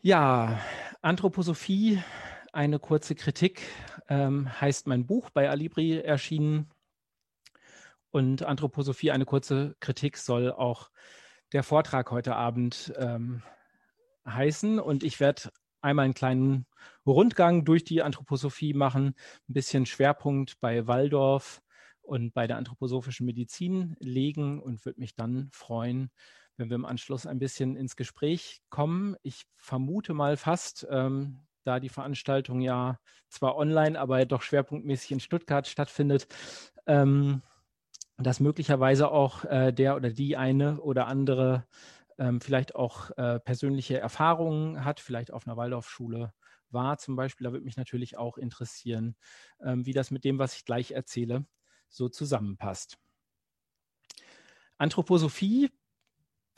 Ja, Anthroposophie, eine kurze Kritik, ähm, heißt mein Buch bei Alibri erschienen. Und Anthroposophie, eine kurze Kritik soll auch der Vortrag heute Abend ähm, heißen. Und ich werde einmal einen kleinen Rundgang durch die Anthroposophie machen, ein bisschen Schwerpunkt bei Waldorf und bei der anthroposophischen Medizin legen und würde mich dann freuen, wenn wir im Anschluss ein bisschen ins Gespräch kommen. Ich vermute mal fast, ähm, da die Veranstaltung ja zwar online, aber doch schwerpunktmäßig in Stuttgart stattfindet, ähm, dass möglicherweise auch äh, der oder die eine oder andere ähm, vielleicht auch äh, persönliche Erfahrungen hat, vielleicht auf einer Waldorfschule war zum Beispiel. Da würde mich natürlich auch interessieren, ähm, wie das mit dem, was ich gleich erzähle, so zusammenpasst. Anthroposophie,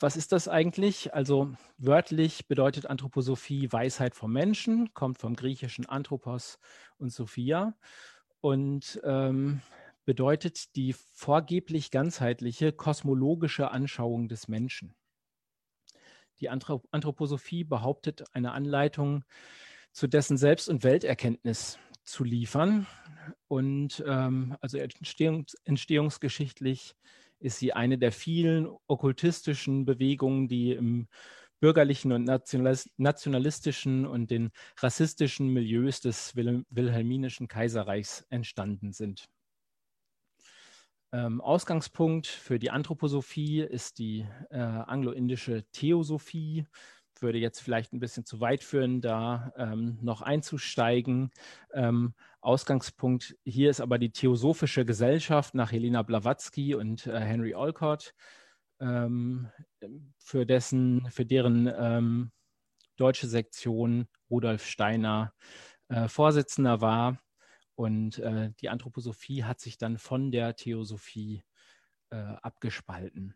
was ist das eigentlich? Also wörtlich bedeutet Anthroposophie Weisheit vom Menschen, kommt vom griechischen Anthropos und Sophia und ähm, bedeutet die vorgeblich ganzheitliche kosmologische Anschauung des Menschen. Die Anthroposophie behauptet, eine Anleitung zu dessen Selbst- und Welterkenntnis zu liefern. Und ähm, also entstehungs entstehungsgeschichtlich ist sie eine der vielen okkultistischen Bewegungen, die im bürgerlichen und nationalistischen und den rassistischen Milieus des Wilhelminischen Kaiserreichs entstanden sind. Ähm, Ausgangspunkt für die Anthroposophie ist die äh, anglo-indische Theosophie. Würde jetzt vielleicht ein bisschen zu weit führen, da ähm, noch einzusteigen. Ähm, Ausgangspunkt hier ist aber die Theosophische Gesellschaft nach Helena Blavatsky und äh, Henry Olcott, ähm, für, dessen, für deren ähm, deutsche Sektion Rudolf Steiner äh, Vorsitzender war. Und äh, die Anthroposophie hat sich dann von der Theosophie äh, abgespalten.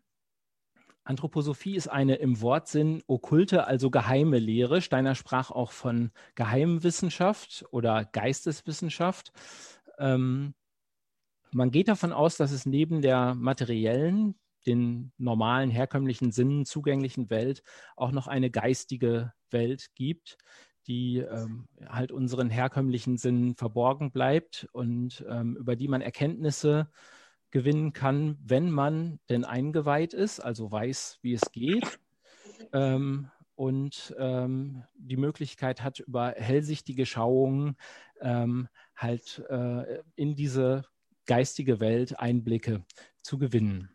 Anthroposophie ist eine im Wortsinn okkulte, also geheime Lehre. Steiner sprach auch von Geheimwissenschaft oder Geisteswissenschaft. Ähm, man geht davon aus, dass es neben der materiellen, den normalen, herkömmlichen Sinnen zugänglichen Welt auch noch eine geistige Welt gibt, die ähm, halt unseren herkömmlichen Sinnen verborgen bleibt und ähm, über die man Erkenntnisse gewinnen kann, wenn man denn eingeweiht ist, also weiß, wie es geht ähm, und ähm, die Möglichkeit hat, über hellsichtige Schauungen ähm, halt äh, in diese geistige Welt Einblicke zu gewinnen.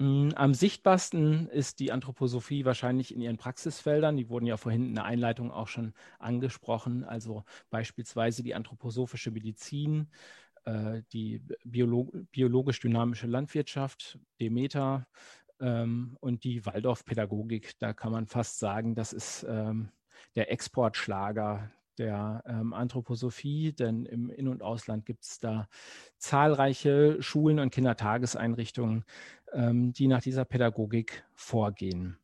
Mm, am sichtbarsten ist die Anthroposophie wahrscheinlich in ihren Praxisfeldern. Die wurden ja vorhin in der Einleitung auch schon angesprochen. Also beispielsweise die anthroposophische Medizin, die Biolo biologisch-dynamische Landwirtschaft, Demeter ähm, und die Waldorfpädagogik. Da kann man fast sagen, das ist ähm, der Exportschlager der ähm, Anthroposophie, denn im In- und Ausland gibt es da zahlreiche Schulen und Kindertageseinrichtungen, ähm, die nach dieser Pädagogik vorgehen.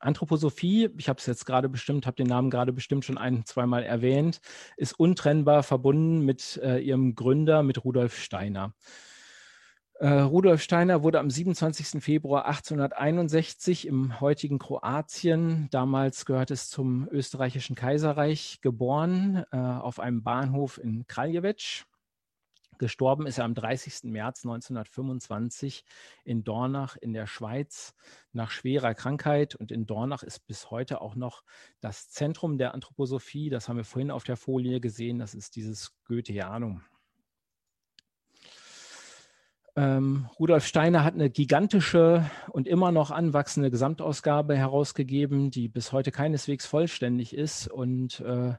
Anthroposophie, ich habe es jetzt gerade bestimmt, habe den Namen gerade bestimmt schon ein, zweimal erwähnt, ist untrennbar verbunden mit äh, ihrem Gründer, mit Rudolf Steiner. Äh, Rudolf Steiner wurde am 27. Februar 1861 im heutigen Kroatien, damals gehört es zum österreichischen Kaiserreich, geboren, äh, auf einem Bahnhof in Kraljevic. Gestorben ist er am 30. März 1925 in Dornach in der Schweiz nach schwerer Krankheit. Und in Dornach ist bis heute auch noch das Zentrum der Anthroposophie. Das haben wir vorhin auf der Folie gesehen. Das ist dieses Goetheanum. Ähm, Rudolf Steiner hat eine gigantische und immer noch anwachsende Gesamtausgabe herausgegeben, die bis heute keineswegs vollständig ist und äh,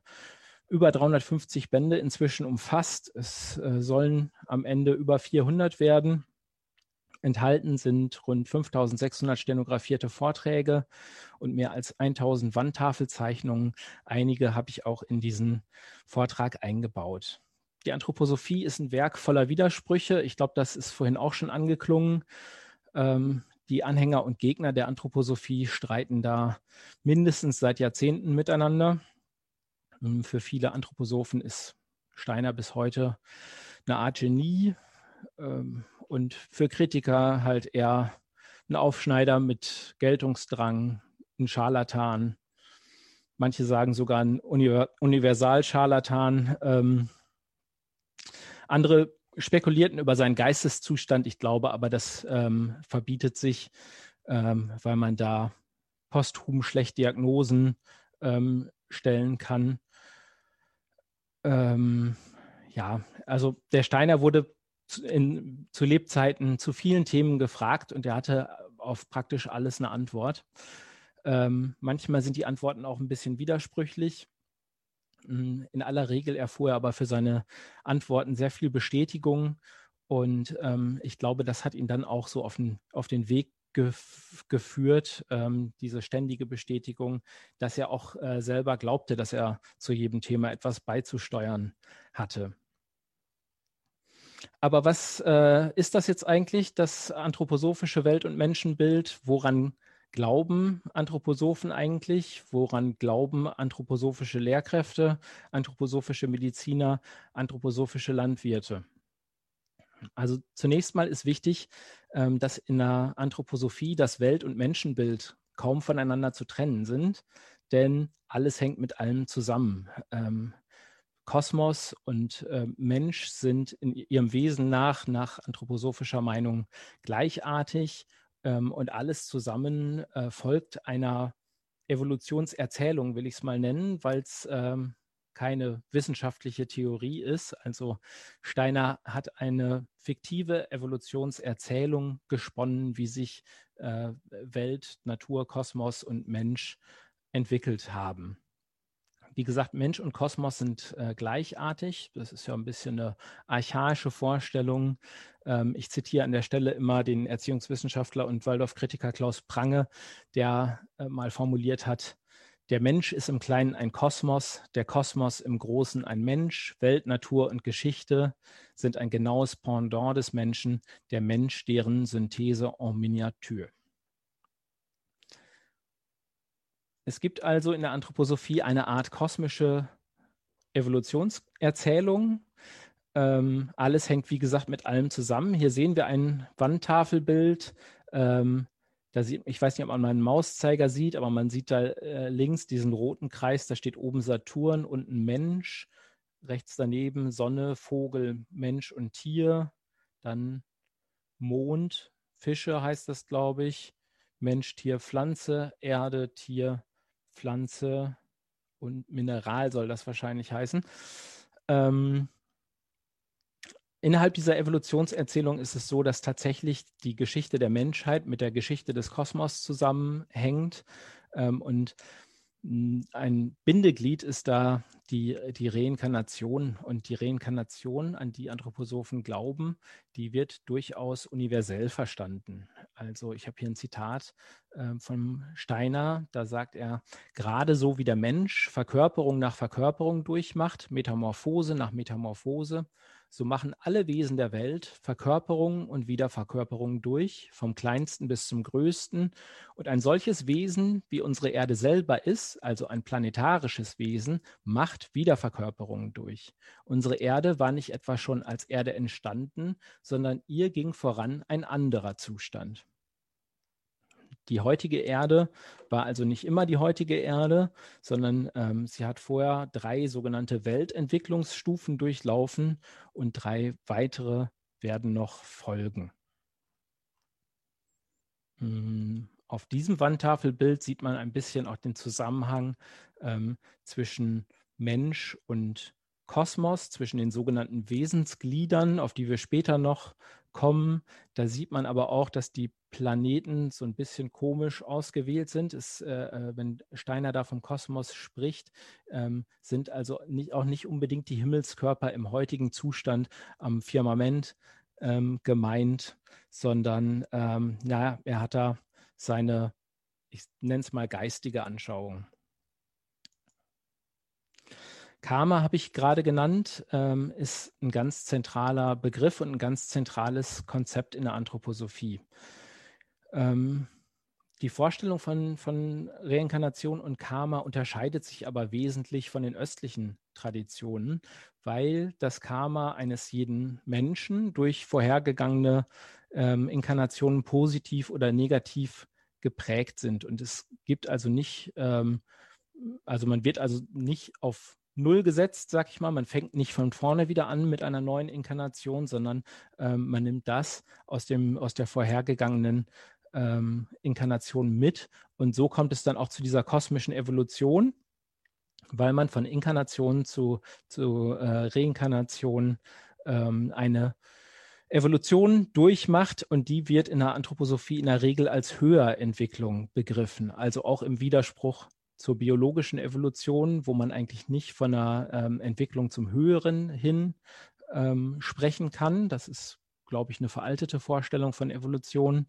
über 350 Bände inzwischen umfasst. Es äh, sollen am Ende über 400 werden. Enthalten sind rund 5600 stenografierte Vorträge und mehr als 1000 Wandtafelzeichnungen. Einige habe ich auch in diesen Vortrag eingebaut. Die Anthroposophie ist ein Werk voller Widersprüche. Ich glaube, das ist vorhin auch schon angeklungen. Ähm, die Anhänger und Gegner der Anthroposophie streiten da mindestens seit Jahrzehnten miteinander. Ähm, für viele Anthroposophen ist Steiner bis heute eine Art Genie ähm, und für Kritiker halt eher ein Aufschneider mit Geltungsdrang, ein Scharlatan. Manche sagen sogar ein Universal-Scharlatan. Ähm, andere spekulierten über seinen Geisteszustand. Ich glaube aber, das verbietet sich, weil man da posthum schlecht Diagnosen stellen kann. Ähm, ja, also der Steiner wurde in, zu Lebzeiten zu vielen Themen gefragt und er hatte auf praktisch alles eine Antwort. Ähm, manchmal sind die Antworten auch ein bisschen widersprüchlich. Hm, in aller Regel erfuhr er aber für seine Antworten sehr viel Bestätigung und ähm, ich glaube, das hat ihn dann auch so auf den, auf den Weg gef geführt, ähm, diese ständige Bestätigung, dass er auch äh, selber glaubte, dass er zu jedem Thema etwas beizusteuern hatte. Aber was äh, ist das jetzt eigentlich, das anthroposophische Welt- und Menschenbild? Woran glauben Anthroposophen eigentlich? Woran glauben anthroposophische Lehrkräfte, anthroposophische Mediziner, anthroposophische Landwirte? Also zunächst mal ist wichtig, ähm, dass in der Anthroposophie das Welt- und Menschenbild kaum voneinander zu trennen sind, denn alles hängt mit allem zusammen. Ähm, Kosmos und äh, Mensch sind in ihrem Wesen nach, nach anthroposophischer Meinung gleichartig ähm, und alles zusammen äh, folgt einer Evolutionserzählung, will ich es mal nennen, weil es keine wissenschaftliche Theorie ist. Also Steiner hat eine fiktive Evolutionserzählung gesponnen, wie sich äh, Welt, Natur, Kosmos und Mensch entwickelt haben. Wie gesagt, Mensch und Kosmos sind äh, gleichartig. Das ist ja ein bisschen eine archaische Vorstellung. Ähm, ich zitiere an der Stelle immer den Erziehungswissenschaftler und Waldorf-Kritiker Klaus Prange, der äh, mal formuliert hat, der Mensch ist im Kleinen ein Kosmos, der Kosmos im Großen ein Mensch. Welt, Natur und Geschichte sind ein genaues Pendant des Menschen, der Mensch deren Synthese en Miniatur. Es gibt also in der Anthroposophie eine Art kosmische Evolutionserzählung. Ähm, alles hängt, wie gesagt, mit allem zusammen. Hier sehen wir ein Wandtafelbild. Ähm, da sieht, ich weiß nicht, ob man meinen Mauszeiger sieht, aber man sieht da äh, links diesen roten Kreis. Da steht oben Saturn und ein Mensch. Rechts daneben Sonne, Vogel, Mensch und Tier. Dann Mond, Fische heißt das, glaube ich. Mensch, Tier, Pflanze, Erde, Tier, Pflanze und Mineral soll das wahrscheinlich heißen. Ähm, innerhalb dieser Evolutionserzählung ist es so, dass tatsächlich die Geschichte der Menschheit mit der Geschichte des Kosmos zusammenhängt. Ähm, und ein Bindeglied ist da die, die Reinkarnation. Und die Reinkarnation, an die Anthroposophen glauben, die wird durchaus universell verstanden. Also ich habe hier ein Zitat äh, von Steiner, da sagt er, gerade so wie der Mensch Verkörperung nach Verkörperung durchmacht, Metamorphose nach Metamorphose, so machen alle Wesen der Welt Verkörperungen und Wiederverkörperungen durch, vom kleinsten bis zum größten. Und ein solches Wesen, wie unsere Erde selber ist, also ein planetarisches Wesen, macht Wiederverkörperungen durch. Unsere Erde war nicht etwa schon als Erde entstanden, sondern ihr ging voran ein anderer Zustand. Die heutige Erde war also nicht immer die heutige Erde, sondern ähm, sie hat vorher drei sogenannte Weltentwicklungsstufen durchlaufen und drei weitere werden noch folgen. Hm, auf diesem Wandtafelbild sieht man ein bisschen auch den Zusammenhang ähm, zwischen Mensch und Kosmos, zwischen den sogenannten Wesensgliedern, auf die wir später noch kommen. Da sieht man aber auch, dass die Planeten so ein bisschen komisch ausgewählt sind. Es, äh, äh, wenn Steiner da vom Kosmos spricht, ähm, sind also nicht, auch nicht unbedingt die Himmelskörper im heutigen Zustand am Firmament ähm, gemeint, sondern ähm, ja, er hat da seine, ich nenne es mal geistige Anschauung. Karma habe ich gerade genannt, ähm, ist ein ganz zentraler Begriff und ein ganz zentrales Konzept in der Anthroposophie. Ähm, die Vorstellung von, von Reinkarnation und Karma unterscheidet sich aber wesentlich von den östlichen Traditionen, weil das Karma eines jeden Menschen durch vorhergegangene ähm, Inkarnationen positiv oder negativ geprägt sind. Und es gibt also nicht, ähm, also man wird also nicht auf Null gesetzt, sag ich mal. Man fängt nicht von vorne wieder an mit einer neuen Inkarnation, sondern ähm, man nimmt das aus, dem, aus der vorhergegangenen ähm, Inkarnation mit. Und so kommt es dann auch zu dieser kosmischen Evolution, weil man von Inkarnation zu, zu äh, Reinkarnation ähm, eine Evolution durchmacht und die wird in der Anthroposophie in der Regel als Höherentwicklung begriffen, also auch im Widerspruch zur biologischen Evolution, wo man eigentlich nicht von einer ähm, Entwicklung zum Höheren hin ähm, sprechen kann. Das ist, glaube ich, eine veraltete Vorstellung von Evolution.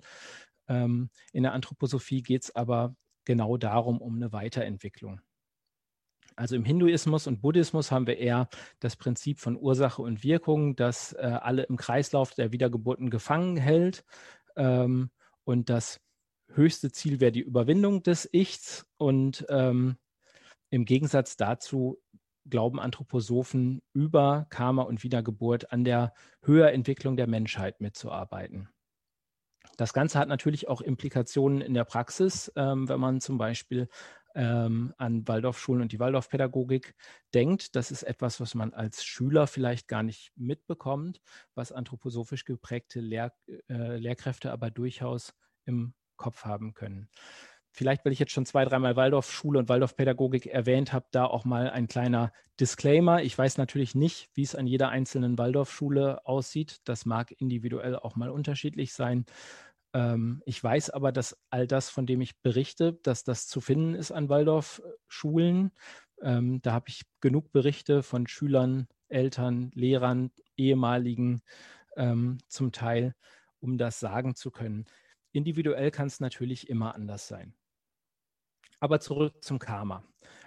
Ähm, in der Anthroposophie geht es aber genau darum, um eine Weiterentwicklung. Also im Hinduismus und Buddhismus haben wir eher das Prinzip von Ursache und Wirkung, das äh, alle im Kreislauf der Wiedergeburten gefangen hält. Ähm, und das höchste Ziel wäre die Überwindung des Ichs. Und ähm, im Gegensatz dazu glauben Anthroposophen über Karma und Wiedergeburt an der Höherentwicklung der Menschheit mitzuarbeiten. Das Ganze hat natürlich auch Implikationen in der Praxis, ähm, wenn man zum Beispiel ähm, an Waldorfschulen und die Waldorfpädagogik denkt. Das ist etwas, was man als Schüler vielleicht gar nicht mitbekommt, was anthroposophisch geprägte Lehr äh, Lehrkräfte aber durchaus im Kopf haben können. Vielleicht, weil ich jetzt schon zwei, dreimal Waldorfschule und Waldorfpädagogik erwähnt habe, da auch mal ein kleiner Disclaimer. Ich weiß natürlich nicht, wie es an jeder einzelnen Waldorfschule aussieht. Das mag individuell auch mal unterschiedlich sein. Ähm, ich weiß aber, dass all das, von dem ich berichte, dass das zu finden ist an Waldorfschulen. Ähm, da habe ich genug Berichte von Schülern, Eltern, Lehrern, ehemaligen ähm, zum Teil, um das sagen zu können. Individuell kann es natürlich immer anders sein. Aber zurück zum Karma.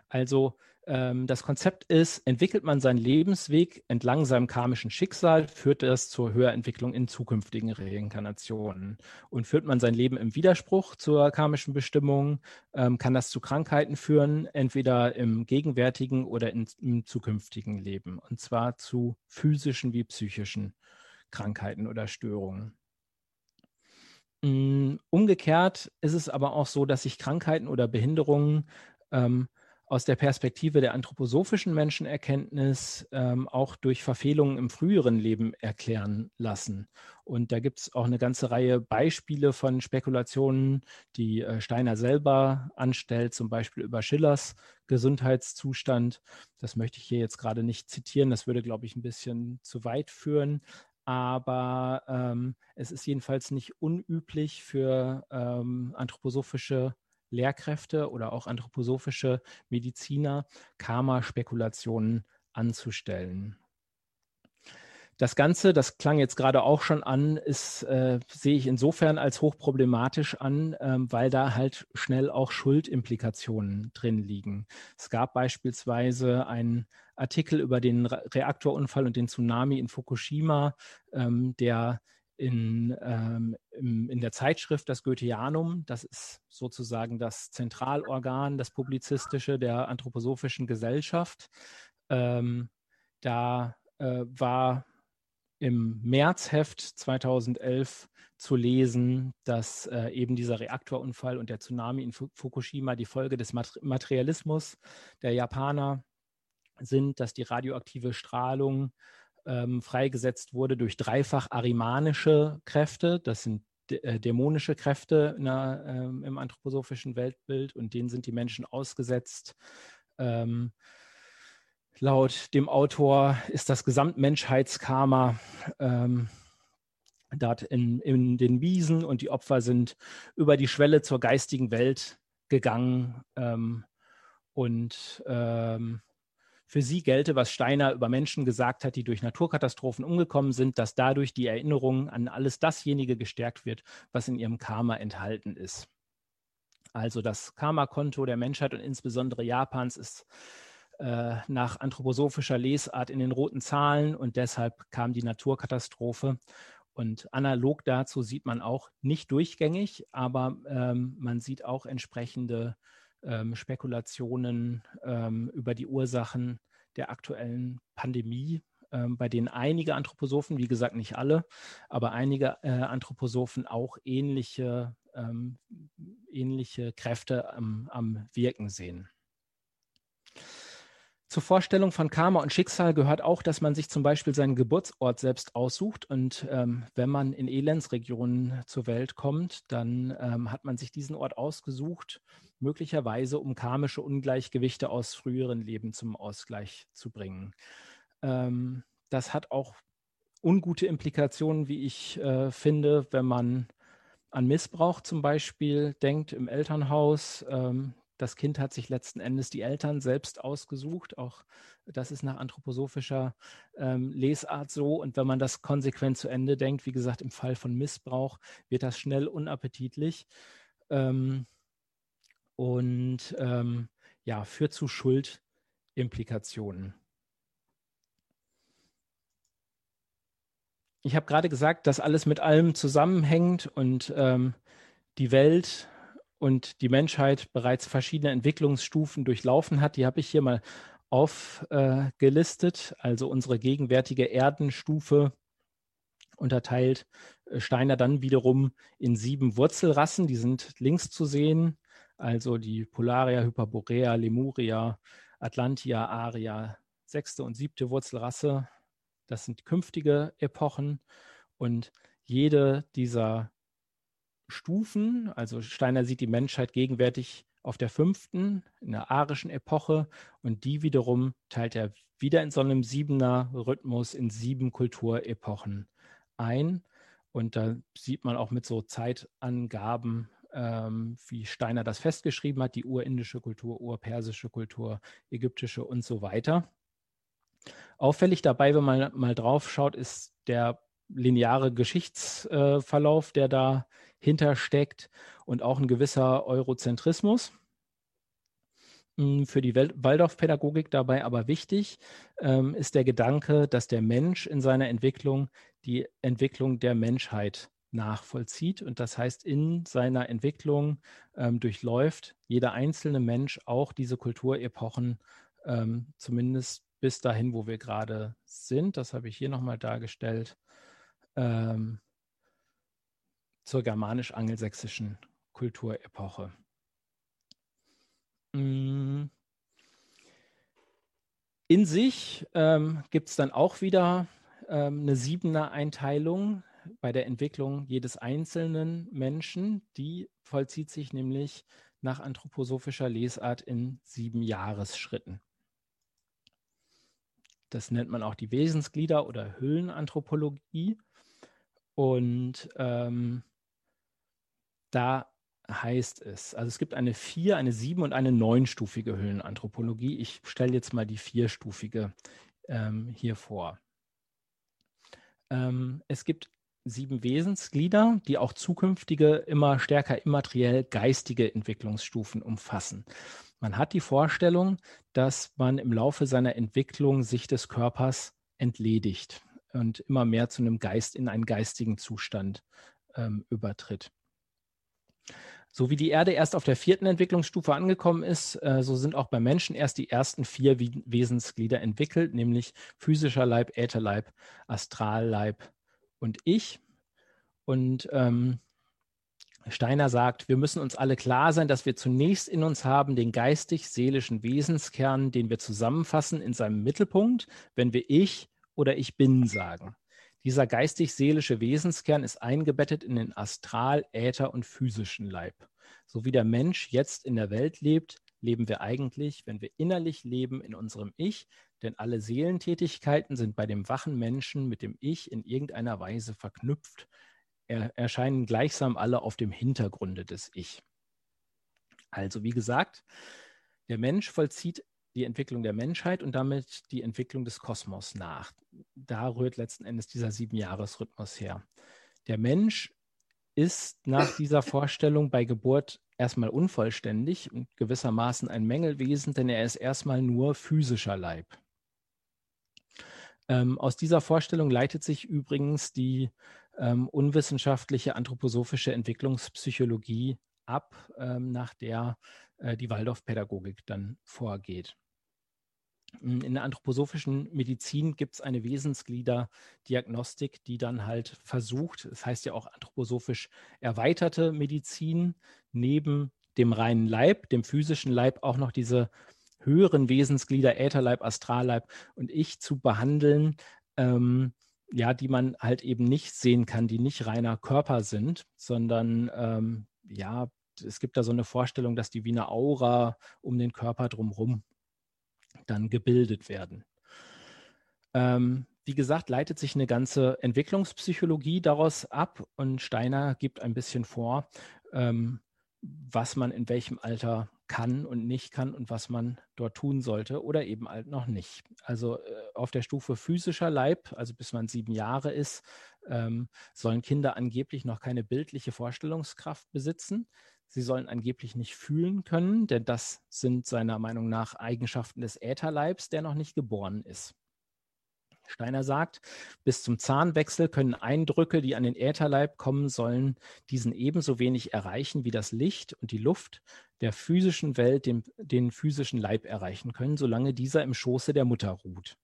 Also ähm, das Konzept ist, entwickelt man seinen Lebensweg entlang seinem karmischen Schicksal, führt das zur Höherentwicklung in zukünftigen Reinkarnationen. Und führt man sein Leben im Widerspruch zur karmischen Bestimmung, ähm, kann das zu Krankheiten führen, entweder im gegenwärtigen oder in, im zukünftigen Leben. Und zwar zu physischen wie psychischen Krankheiten oder Störungen. Mm, umgekehrt ist es aber auch so, dass sich Krankheiten oder Behinderungen ähm, aus der Perspektive der anthroposophischen Menschenerkenntnis ähm, auch durch Verfehlungen im früheren Leben erklären lassen. Und da gibt es auch eine ganze Reihe Beispiele von Spekulationen, die äh, Steiner selber anstellt, zum Beispiel über Schillers Gesundheitszustand. Das möchte ich hier jetzt gerade nicht zitieren, das würde, glaube ich, ein bisschen zu weit führen. Aber ähm, es ist jedenfalls nicht unüblich für ähm, anthroposophische Lehrkräfte oder auch anthroposophische Mediziner Karma-Spekulationen anzustellen. Das Ganze, das klang jetzt gerade auch schon an, ist, äh, sehe ich insofern als hochproblematisch an, ähm, weil da halt schnell auch Schuldimplikationen drin liegen. Es gab beispielsweise einen Artikel über den Reaktorunfall und den Tsunami in Fukushima, ähm, der in, ähm, in der Zeitschrift das Goetheanum, das ist sozusagen das Zentralorgan, das publizistische der anthroposophischen Gesellschaft. Ähm, da äh, war im Märzheft 2011 zu lesen, dass äh, eben dieser Reaktorunfall und der Tsunami in Fukushima die Folge des Materialismus der Japaner sind, dass die radioaktive Strahlung ähm, freigesetzt wurde durch dreifach arimanische Kräfte. Das sind äh, dämonische Kräfte der, ähm, im anthroposophischen Weltbild und denen sind die Menschen ausgesetzt. Ähm, laut dem Autor ist das Gesamtmenschheitskarma ähm, dort in, in, den Wiesen und die Opfer sind über die Schwelle zur geistigen Welt gegangen ähm, und ähm, für sie gelte, was Steiner über Menschen gesagt hat, die durch Naturkatastrophen umgekommen sind, dass dadurch die Erinnerung an alles dasjenige gestärkt wird, was in ihrem Karma enthalten ist. Also das Karma-Konto der Menschheit und insbesondere Japans ist äh, nach anthroposophischer Lesart in den roten Zahlen und deshalb kam die Naturkatastrophe. Und analog dazu sieht man auch nicht durchgängig, aber ähm, man sieht auch entsprechende ähm, Spekulationen ähm, über die Ursachen der aktuellen Pandemie, ähm, bei denen einige Anthroposophen, wie gesagt nicht alle, aber einige äh, Anthroposophen auch ähnliche ähm, ähnliche Kräfte am, am Wirken sehen. Zur Vorstellung von Karma und Schicksal gehört auch, dass man sich zum Beispiel seinen Geburtsort selbst aussucht. Und ähm, wenn man in Elendsregionen zur Welt kommt, dann ähm, hat man sich diesen Ort ausgesucht, möglicherweise um karmische Ungleichgewichte aus früheren Leben zum Ausgleich zu bringen. Ähm, das hat auch ungute Implikationen, wie ich äh, finde, wenn man an Missbrauch zum Beispiel denkt im Elternhaus. Ähm, das Kind hat sich letzten Endes die Eltern selbst ausgesucht. Auch das ist nach anthroposophischer ähm, Lesart so. Und wenn man das konsequent zu Ende denkt, wie gesagt, im Fall von Missbrauch wird das schnell unappetitlich ähm, und ähm, ja, führt zu Schuldimplikationen. Ich habe gerade gesagt, dass alles mit allem zusammenhängt und ähm, die Welt und die Menschheit bereits verschiedene Entwicklungsstufen durchlaufen hat. Die habe ich hier mal aufgelistet. Also unsere gegenwärtige Erdenstufe unterteilt äh, Steiner dann wiederum in sieben Wurzelrassen. Die sind links zu sehen. Also die Polaria, Hyperborea, Lemuria, Atlantia, Aria, sechste und siebte Wurzelrasse. Das sind künftige Epochen. Und jede dieser Stufen. Also Steiner sieht die Menschheit gegenwärtig auf der fünften, in der arischen Epoche und die wiederum teilt er wieder in so einem siebener Rhythmus in sieben Kulturepochen ein. Und da sieht man auch mit so Zeitangaben, ähm, wie Steiner das festgeschrieben hat, die urindische Kultur, urpersische Kultur, ägyptische und so weiter. Auffällig dabei, wenn man mal drauf schaut, ist der lineare Geschichtsverlauf, der da hintersteckt und auch ein gewisser Eurozentrismus. Hm, für die Waldorfpädagogik dabei aber wichtig ähm, ist der Gedanke, dass der Mensch in seiner Entwicklung die Entwicklung der Menschheit nachvollzieht. Und das heißt, in seiner Entwicklung ähm, durchläuft jeder einzelne Mensch auch diese Kulturepochen, ähm, zumindest bis dahin, wo wir gerade sind. Das habe ich hier nochmal dargestellt ähm, zur germanisch-angelsächsischen Kulturepoche. Mm. In sich ähm, gibt es dann auch wieder ähm, eine siebener Einteilung bei der Entwicklung jedes einzelnen Menschen. Die vollzieht sich nämlich nach anthroposophischer Lesart in sieben Jahresschritten. Das nennt man auch die Wesensglieder oder Hüllenanthropologie. Und ähm, da heißt es, also es gibt eine vier, eine sieben und eine neunstufige Höhlenanthropologie. Ich stelle jetzt mal die vierstufige ähm, hier vor. Ähm, es gibt sieben Wesensglieder, die auch zukünftige, immer stärker immateriell geistige Entwicklungsstufen umfassen. Man hat die Vorstellung, dass man im Laufe seiner Entwicklung sich des Körpers entledigt und immer mehr zu einem Geist in einen geistigen Zustand ähm, übertritt. So wie die Erde erst auf der vierten Entwicklungsstufe angekommen ist, äh, so sind auch beim Menschen erst die ersten vier Wesensglieder entwickelt, nämlich physischer Leib, Ätherleib, Astralleib und Ich. Und ähm, Steiner sagt, wir müssen uns alle klar sein, dass wir zunächst in uns haben den geistig-seelischen Wesenskern, den wir zusammenfassen in seinem Mittelpunkt, wenn wir Ich oder Ich bin sagen. Dieser geistig-seelische Wesenskern ist eingebettet in den Astral-, Äther- und physischen Leib. So wie der Mensch jetzt in der Welt lebt, leben wir eigentlich, wenn wir innerlich leben, in unserem Ich, denn alle Seelentätigkeiten sind bei dem wachen Menschen mit dem Ich in irgendeiner Weise verknüpft, er, erscheinen gleichsam alle auf dem Hintergrunde des Ich. Also wie gesagt, der Mensch vollzieht die Entwicklung der Menschheit und damit die Entwicklung des Kosmos nach. Da rührt letzten Endes dieser Siebenjahresrhythmus her. Der Mensch ist nach dieser Vorstellung bei Geburt erstmal unvollständig und gewissermaßen ein Mängelwesen, denn er ist erstmal nur physischer Leib. Ähm, aus dieser Vorstellung leitet sich übrigens die ähm, unwissenschaftliche anthroposophische Entwicklungspsychologie ab, ähm, nach der äh, die Waldorfpädagogik dann vorgeht. In der anthroposophischen Medizin gibt es eine Wesensgliederdiagnostik, die dann halt versucht, das heißt ja auch anthroposophisch erweiterte Medizin, neben dem reinen Leib, dem physischen Leib, auch noch diese höheren Wesensglieder, Ätherleib, Astralleib und Ich zu behandeln, ähm, ja, die man halt eben nicht sehen kann, die nicht reiner Körper sind, sondern ähm, ja, es gibt da so eine Vorstellung, dass die wie eine Aura um den Körper drumherum dann gebildet werden. Ähm, wie gesagt, leitet sich eine ganze Entwicklungspsychologie daraus ab und Steiner gibt ein bisschen vor, ähm, was man in welchem Alter kann und nicht kann und was man dort tun sollte oder eben halt noch nicht. Also äh, auf der Stufe physischer Leib, also bis man sieben Jahre ist, ähm, sollen Kinder angeblich noch keine bildliche Vorstellungskraft besitzen. Sie sollen angeblich nicht fühlen können, denn das sind seiner Meinung nach Eigenschaften des Ätherleibs, der noch nicht geboren ist. Steiner sagt, bis zum Zahnwechsel können Eindrücke, die an den Ätherleib kommen sollen, diesen ebenso wenig erreichen wie das Licht und die Luft der physischen Welt den, den physischen Leib erreichen können, solange dieser im Schoße der Mutter ruht.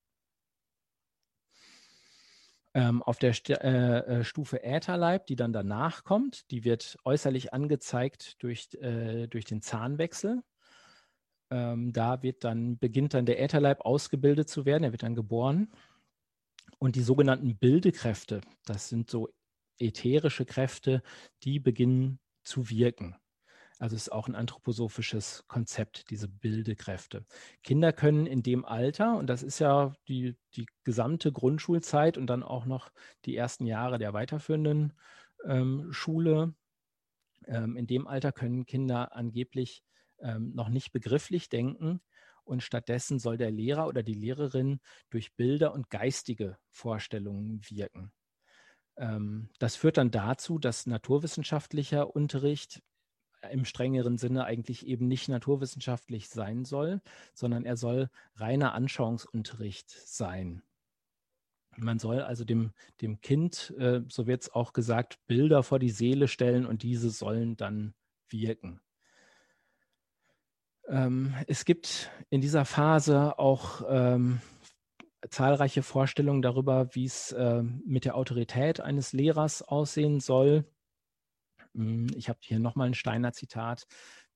Ähm, auf der St äh, äh, Stufe Ätherleib, die dann danach kommt, die wird äußerlich angezeigt durch, äh, durch den Zahnwechsel. Ähm, da wird dann, beginnt dann der Ätherleib ausgebildet zu werden, er wird dann geboren. Und die sogenannten Bildekräfte, das sind so ätherische Kräfte, die beginnen zu wirken. Also es ist auch ein anthroposophisches Konzept, diese Bildekräfte. Kinder können in dem Alter, und das ist ja die, die gesamte Grundschulzeit und dann auch noch die ersten Jahre der weiterführenden ähm, Schule, ähm, in dem Alter können Kinder angeblich ähm, noch nicht begrifflich denken, und stattdessen soll der Lehrer oder die Lehrerin durch Bilder und geistige Vorstellungen wirken. Ähm, das führt dann dazu, dass naturwissenschaftlicher Unterricht im strengeren Sinne eigentlich eben nicht naturwissenschaftlich sein soll, sondern er soll reiner Anschauungsunterricht sein. Man soll also dem, dem Kind, äh, so wird es auch gesagt, Bilder vor die Seele stellen und diese sollen dann wirken. Ähm, es gibt in dieser Phase auch ähm, zahlreiche Vorstellungen darüber, wie es äh, mit der Autorität eines Lehrers aussehen soll. Hm, ich habe hier nochmal ein Steiner Zitat,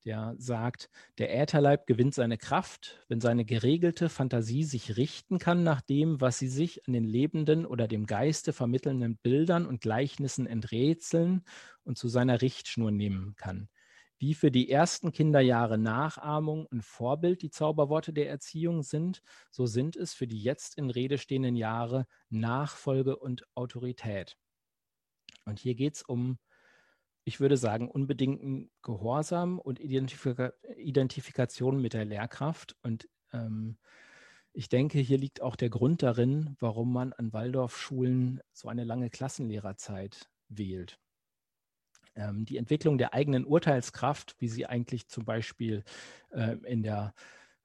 der sagt, der Ätherleib gewinnt seine Kraft, wenn seine geregelte Fantasie sich richten kann nach dem, was sie sich an den lebenden oder dem Geiste vermittelnden Bildern und Gleichnissen enträtseln und zu seiner Richtschnur nehmen kann. Wie für die ersten Kinderjahre Nachahmung und Vorbild die Zauberworte der Erziehung sind, so sind es für die jetzt in Rede stehenden Jahre Nachfolge und Autorität. Und hier geht es um, ich würde sagen, unbedingten Gehorsam und Identifika Identifikation mit der Lehrkraft. Und ähm, ich denke, hier liegt auch der Grund darin, warum man an Waldorfschulen so eine lange Klassenlehrerzeit wählt ähm, die Entwicklung der eigenen Urteilskraft, wie sie eigentlich zum Beispiel äh, in der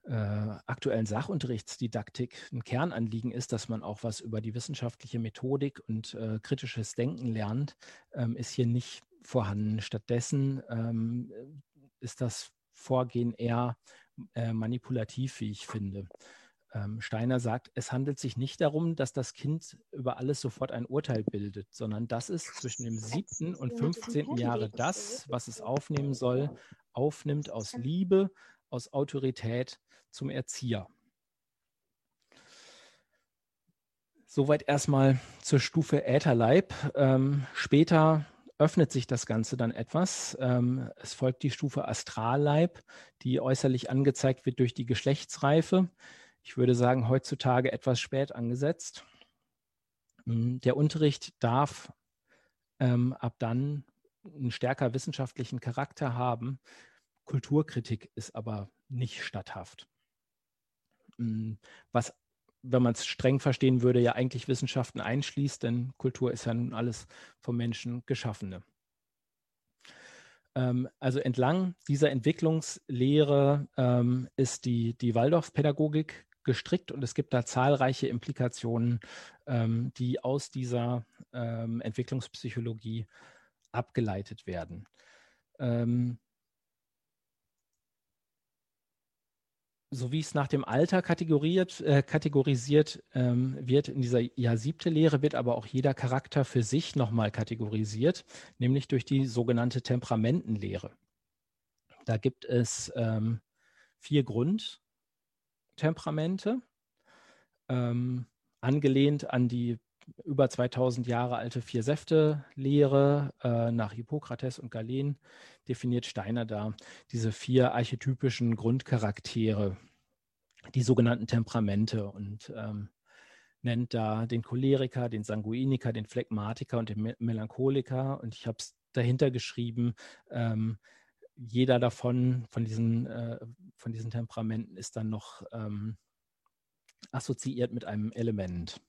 äh, aktuellen Sachunterrichtsdidaktik ein Kernanliegen ist, dass man auch was über die wissenschaftliche Methodik und äh, kritisches Denken lernt, ähm, ist hier nicht vorhanden. Stattdessen ähm, ist das Vorgehen eher äh, manipulativ, wie ich finde. Ähm, Steiner sagt, es handelt sich nicht darum, dass das Kind über alles sofort ein Urteil bildet, sondern das ist zwischen dem siebten und 15. Jahre das, was es aufnehmen soll, aufnimmt aus Liebe, aus Autorität zum Erzieher. Soweit erstmal zur Stufe Ätherleib. Ähm, später öffnet sich das Ganze dann etwas. Ähm, es folgt die Stufe Astralleib, die äußerlich angezeigt wird durch die Geschlechtsreife ich würde sagen, heutzutage etwas spät angesetzt. Hm, der Unterricht darf ähm, ab dann einen stärker wissenschaftlichen Charakter haben. Kulturkritik ist aber nicht statthaft. Hm, was, wenn man es streng verstehen würde, ja eigentlich Wissenschaften einschließt, denn Kultur ist ja nun alles vom Menschen Geschaffene. Ähm, also entlang dieser Entwicklungslehre ähm, ist die, die Waldorfpädagogik gestrickt und es gibt da zahlreiche Implikationen, ähm, die aus dieser ähm, Entwicklungspsychologie abgeleitet werden. Ähm, so wie es nach dem Alter kategoriert, äh, kategorisiert ähm, wird in dieser ja siebte Lehre, wird aber auch jeder Charakter für sich nochmal kategorisiert, nämlich durch die sogenannte Temperamentenlehre. Da gibt es ähm, vier Grundtemperamente, ähm, angelehnt an die über 2000 Jahre alte Vier-Säfte-Lehre äh, nach Hippokrates und Galen definiert Steiner da diese vier archetypischen Grundcharaktere, die sogenannten Temperamente und ähm, nennt da den Choleriker, den Sanguiniker, den Phlegmatiker und den Melancholiker. Und ich habe es dahinter geschrieben, ähm, jeder davon, von diesen, äh, von diesen Temperamenten, ist dann noch ähm, assoziiert mit einem Element.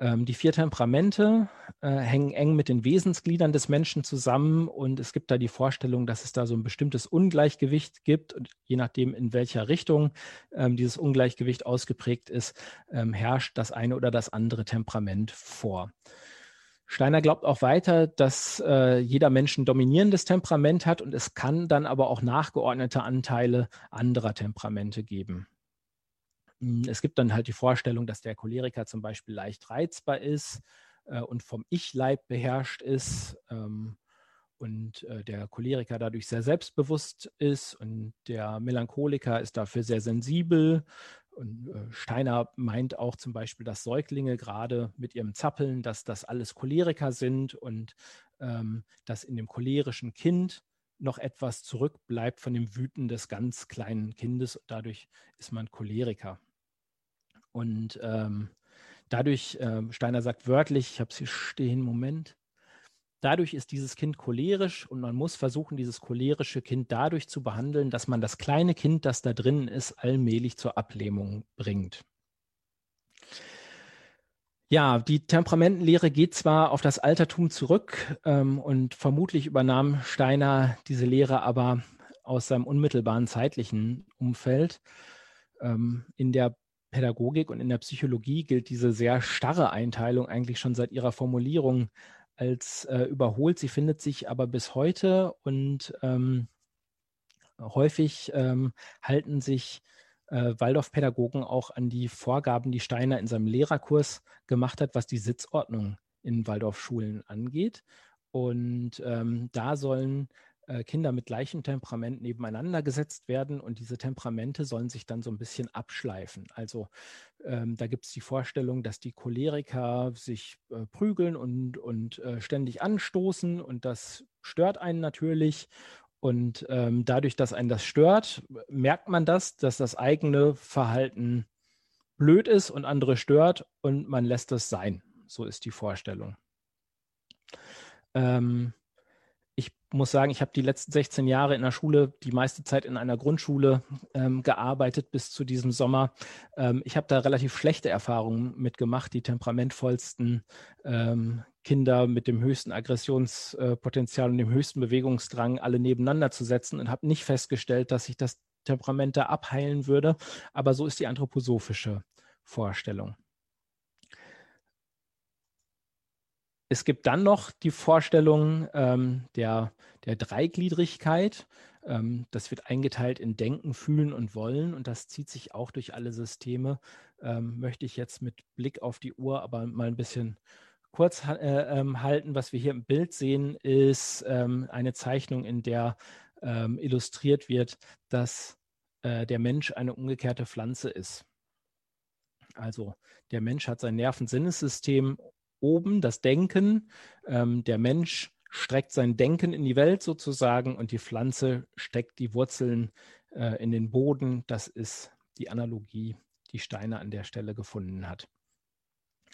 Ähm, die vier Temperamente äh, hängen eng mit den Wesensgliedern des Menschen zusammen und es gibt da die Vorstellung, dass es da so ein bestimmtes Ungleichgewicht gibt und je nachdem, in welcher Richtung ähm, dieses Ungleichgewicht ausgeprägt ist, ähm, herrscht das eine oder das andere Temperament vor. Steiner glaubt auch weiter, dass äh, jeder Mensch ein dominierendes Temperament hat und es kann dann aber auch nachgeordnete Anteile anderer Temperamente geben. Hm, es gibt dann halt die Vorstellung, dass der Choleriker zum Beispiel leicht reizbar ist äh, und vom Ich-Leib beherrscht ist ähm, und äh, der Choleriker dadurch sehr selbstbewusst ist und der Melancholiker ist dafür sehr sensibel. Und äh, Steiner meint auch zum Beispiel, dass Säuglinge gerade mit ihrem Zappeln, dass das alles Choleriker sind und ähm, dass in dem cholerischen Kind noch etwas zurückbleibt von dem Wüten des ganz kleinen Kindes. Dadurch ist man Choleriker. Und ähm, dadurch, äh, Steiner sagt wörtlich, ich habe es hier stehen, Moment, dadurch ist dieses Kind cholerisch und man muss versuchen, dieses cholerische Kind dadurch zu behandeln, dass man das kleine Kind, das da drin ist, allmählich zur Ablähmung bringt. Ja, die Temperamentenlehre geht zwar auf das Altertum zurück ähm, und vermutlich übernahm Steiner diese Lehre aber aus seinem unmittelbaren zeitlichen Umfeld. Ähm, in der Pädagogik und in der Psychologie gilt diese sehr starre Einteilung eigentlich schon seit ihrer Formulierung als äh, überholt. Sie findet sich aber bis heute und ähm, häufig ähm, halten sich äh, Waldorf-Pädagogen auch an die Vorgaben, die Steiner in seinem Lehrerkurs gemacht hat, was die Sitzordnung in Waldorfschulen angeht. Und ähm, da sollen Kinder mit gleichem Temperament nebeneinander gesetzt werden und diese Temperamente sollen sich dann so ein bisschen abschleifen. Also ähm, da gibt es die Vorstellung, dass die Choleriker sich äh, prügeln und, und äh, ständig anstoßen und das stört einen natürlich. Und ähm, dadurch, dass einen das stört, merkt man das, dass das eigene Verhalten blöd ist und andere stört und man lässt es sein. So ist die Vorstellung. Ähm, muss sagen, ich habe die letzten 16 Jahre in der Schule, die meiste Zeit in einer Grundschule ähm, gearbeitet bis zu diesem Sommer. Ähm, ich habe da relativ schlechte Erfahrungen mitgemacht, die temperamentvollsten ähm, Kinder mit dem höchsten Aggressionspotenzial und dem höchsten Bewegungsdrang alle nebeneinander zu setzen und habe nicht festgestellt, dass sich das Temperament da abheilen würde. Aber so ist die anthroposophische Vorstellung. Es gibt dann noch die Vorstellung ähm, der, der Dreigliedrigkeit. Ähm, das wird eingeteilt in Denken, Fühlen und Wollen und das zieht sich auch durch alle Systeme. Ähm, möchte ich jetzt mit Blick auf die Uhr aber mal ein bisschen kurz äh, ähm, halten. Was wir hier im Bild sehen, ist ähm, eine Zeichnung, in der ähm, illustriert wird, dass äh, der Mensch eine umgekehrte Pflanze ist. Also der Mensch hat sein Nervensinnessystem oben, das Denken. Ähm, der Mensch streckt sein Denken in die Welt sozusagen und die Pflanze steckt die Wurzeln äh, in den Boden. Das ist die Analogie, die Steiner an der Stelle gefunden hat.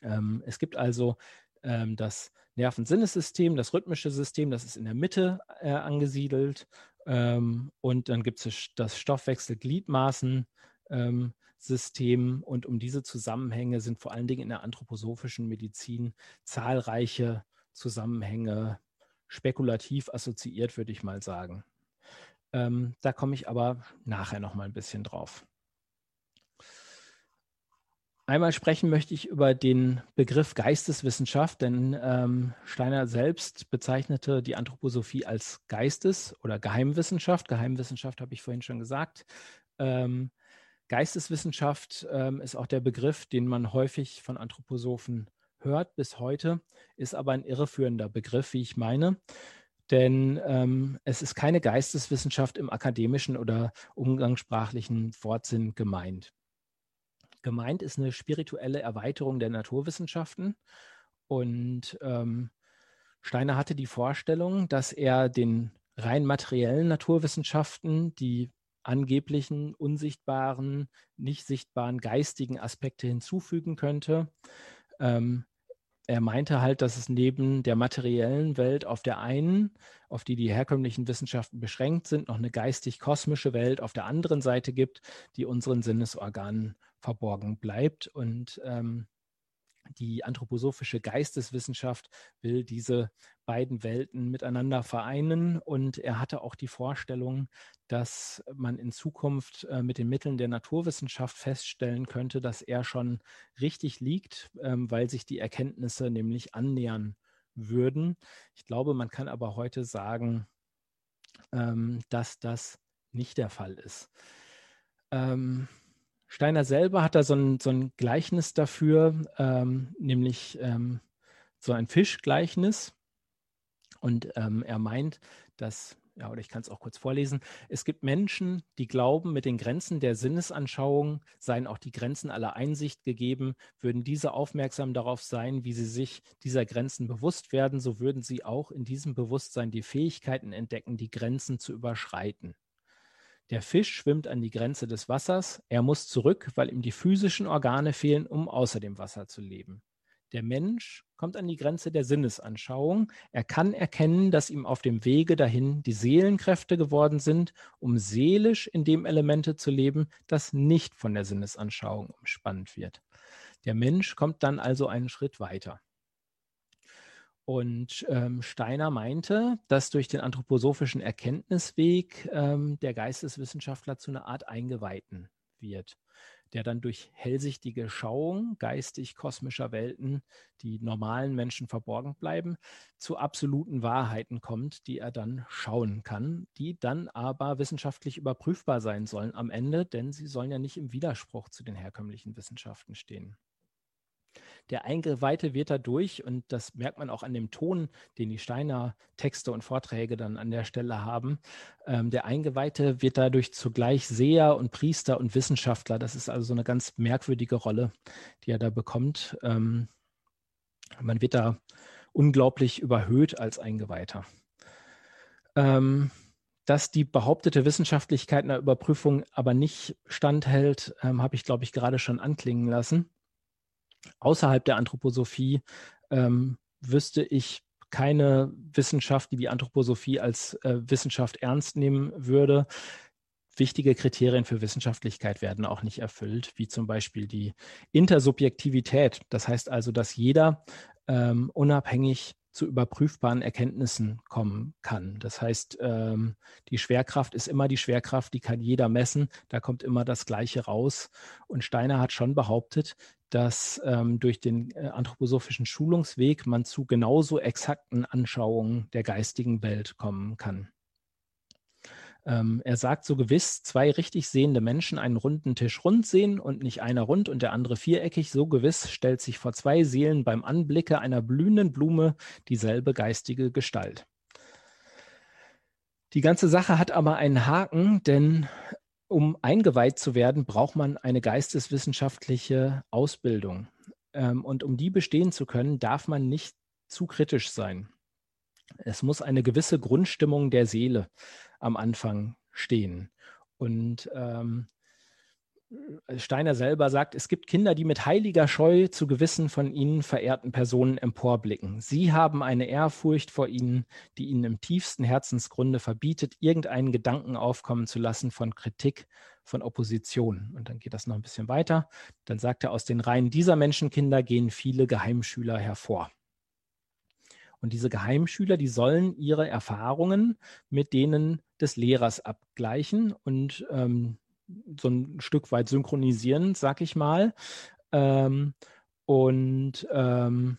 Ähm, es gibt also ähm, das Nervensinnessystem, das rhythmische System, das ist in der Mitte äh, angesiedelt. Ähm, und dann gibt es das Stoffwechselgliedmaßen. System. Und um diese Zusammenhänge sind vor allen Dingen in der anthroposophischen Medizin zahlreiche Zusammenhänge spekulativ assoziiert, würde ich mal sagen. Ähm, da komme ich aber nachher noch mal ein bisschen drauf. Einmal sprechen möchte ich über den Begriff Geisteswissenschaft, denn ähm, Steiner selbst bezeichnete die Anthroposophie als Geistes- oder Geheimwissenschaft. Geheimwissenschaft habe ich vorhin schon gesagt. Ähm, Geisteswissenschaft ähm, ist auch der Begriff, den man häufig von Anthroposophen hört bis heute, ist aber ein irreführender Begriff, wie ich meine. Denn ähm, es ist keine Geisteswissenschaft im akademischen oder umgangssprachlichen Wortsinn gemeint. Gemeint ist eine spirituelle Erweiterung der Naturwissenschaften. Und ähm, Steiner hatte die Vorstellung, dass er den rein materiellen Naturwissenschaften die angeblichen, unsichtbaren, nicht sichtbaren geistigen Aspekte hinzufügen könnte. Ähm, er meinte halt, dass es neben der materiellen Welt auf der einen, auf die die herkömmlichen Wissenschaften beschränkt sind, noch eine geistig-kosmische Welt auf der anderen Seite gibt, die unseren Sinnesorganen verborgen bleibt. Und ähm, die anthroposophische Geisteswissenschaft will diese beiden Welten miteinander vereinen. Und er hatte auch die Vorstellung, dass man in Zukunft äh, mit den Mitteln der Naturwissenschaft feststellen könnte, dass er schon richtig liegt, ähm, weil sich die Erkenntnisse nämlich annähern würden. Ich glaube, man kann aber heute sagen, ähm, dass das nicht der Fall ist. Ähm, Steiner selber hat da so ein, so ein Gleichnis dafür, ähm, nämlich ähm, so ein Fischgleichnis. Und ähm, er meint, dass, ja, oder ich kann es auch kurz vorlesen, es gibt Menschen, die glauben, mit den Grenzen der Sinnesanschauung seien auch die Grenzen aller Einsicht gegeben. Würden diese aufmerksam darauf sein, wie sie sich dieser Grenzen bewusst werden, so würden sie auch in diesem Bewusstsein die Fähigkeiten entdecken, die Grenzen zu überschreiten. Der Fisch schwimmt an die Grenze des Wassers. Er muss zurück, weil ihm die physischen Organe fehlen, um außer dem Wasser zu leben. Der Mensch kommt an die Grenze der Sinnesanschauung. Er kann erkennen, dass ihm auf dem Wege dahin die Seelenkräfte geworden sind, um seelisch in dem Elemente zu leben, das nicht von der Sinnesanschauung umspannt wird. Der Mensch kommt dann also einen Schritt weiter. Und ähm, Steiner meinte, dass durch den anthroposophischen Erkenntnisweg ähm, der Geisteswissenschaftler zu einer Art Eingeweihten wird, der dann durch hellsichtige Schauung geistig-kosmischer Welten, die normalen Menschen verborgen bleiben, zu absoluten Wahrheiten kommt, die er dann schauen kann, die dann aber wissenschaftlich überprüfbar sein sollen am Ende, denn sie sollen ja nicht im Widerspruch zu den herkömmlichen Wissenschaften stehen. Der Eingeweihte wird dadurch, und das merkt man auch an dem Ton, den die Steiner Texte und Vorträge dann an der Stelle haben, ähm, der Eingeweihte wird dadurch zugleich Seher und Priester und Wissenschaftler. Das ist also so eine ganz merkwürdige Rolle, die er da bekommt. Ähm, man wird da unglaublich überhöht als Eingeweihter. Ähm, dass die behauptete Wissenschaftlichkeit einer Überprüfung aber nicht standhält, ähm, habe ich, glaube ich, gerade schon anklingen lassen außerhalb der Anthroposophie ähm, wüsste ich keine Wissenschaft, die die Anthroposophie als äh, Wissenschaft ernst nehmen würde. Wichtige Kriterien für Wissenschaftlichkeit werden auch nicht erfüllt, wie zum Beispiel die Intersubjektivität. Das heißt also, dass jeder ähm, unabhängig zu überprüfbaren Erkenntnissen kommen kann. Das heißt, ähm, die Schwerkraft ist immer die Schwerkraft, die kann jeder messen, da kommt immer das Gleiche raus. Und Steiner hat schon behauptet, dass ähm, durch den äh, anthroposophischen Schulungsweg man zu genauso exakten Anschauungen der geistigen Welt kommen kann. Ähm, er sagt so gewiss, zwei richtig sehende Menschen einen runden Tisch rund sehen und nicht einer rund und der andere viereckig, so gewiss stellt sich vor zwei Seelen beim Anblicke einer blühenden Blume dieselbe geistige Gestalt. Die ganze Sache hat aber einen Haken, denn um eingeweiht zu werden, braucht man eine geisteswissenschaftliche Ausbildung. Ähm, und um die bestehen zu können, darf man nicht zu kritisch sein. Es muss eine gewisse Grundstimmung der Seele am Anfang stehen. Und ähm, Steiner selber sagt, es gibt Kinder, die mit heiliger Scheu zu gewissen von ihnen verehrten Personen emporblicken. Sie haben eine Ehrfurcht vor ihnen, die ihnen im tiefsten Herzensgrunde verbietet, irgendeinen Gedanken aufkommen zu lassen von Kritik, von Opposition. Und dann geht das noch ein bisschen weiter. Dann sagt er, aus den Reihen dieser Menschenkinder gehen viele Geheimschüler hervor. Und diese Geheimschüler, die sollen ihre Erfahrungen mit denen des Lehrers abgleichen und ähm, so ein Stück weit synchronisieren, sag ich mal. Ähm, und ähm,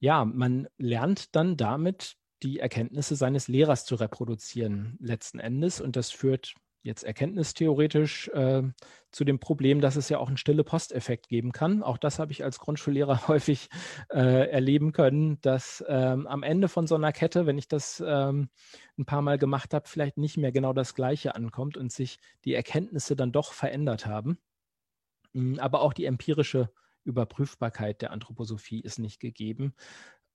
ja, man lernt dann damit die Erkenntnisse seines Lehrers zu reproduzieren letzten Endes. Und das führt jetzt erkenntnistheoretisch äh, zu dem Problem, dass es ja auch einen stille Posteffekt geben kann. Auch das habe ich als Grundschullehrer häufig äh, erleben können, dass ähm, am Ende von so einer Kette, wenn ich das ähm, ein paar Mal gemacht habe, vielleicht nicht mehr genau das Gleiche ankommt und sich die Erkenntnisse dann doch verändert haben. Hm, aber auch die empirische Überprüfbarkeit der Anthroposophie ist nicht gegeben.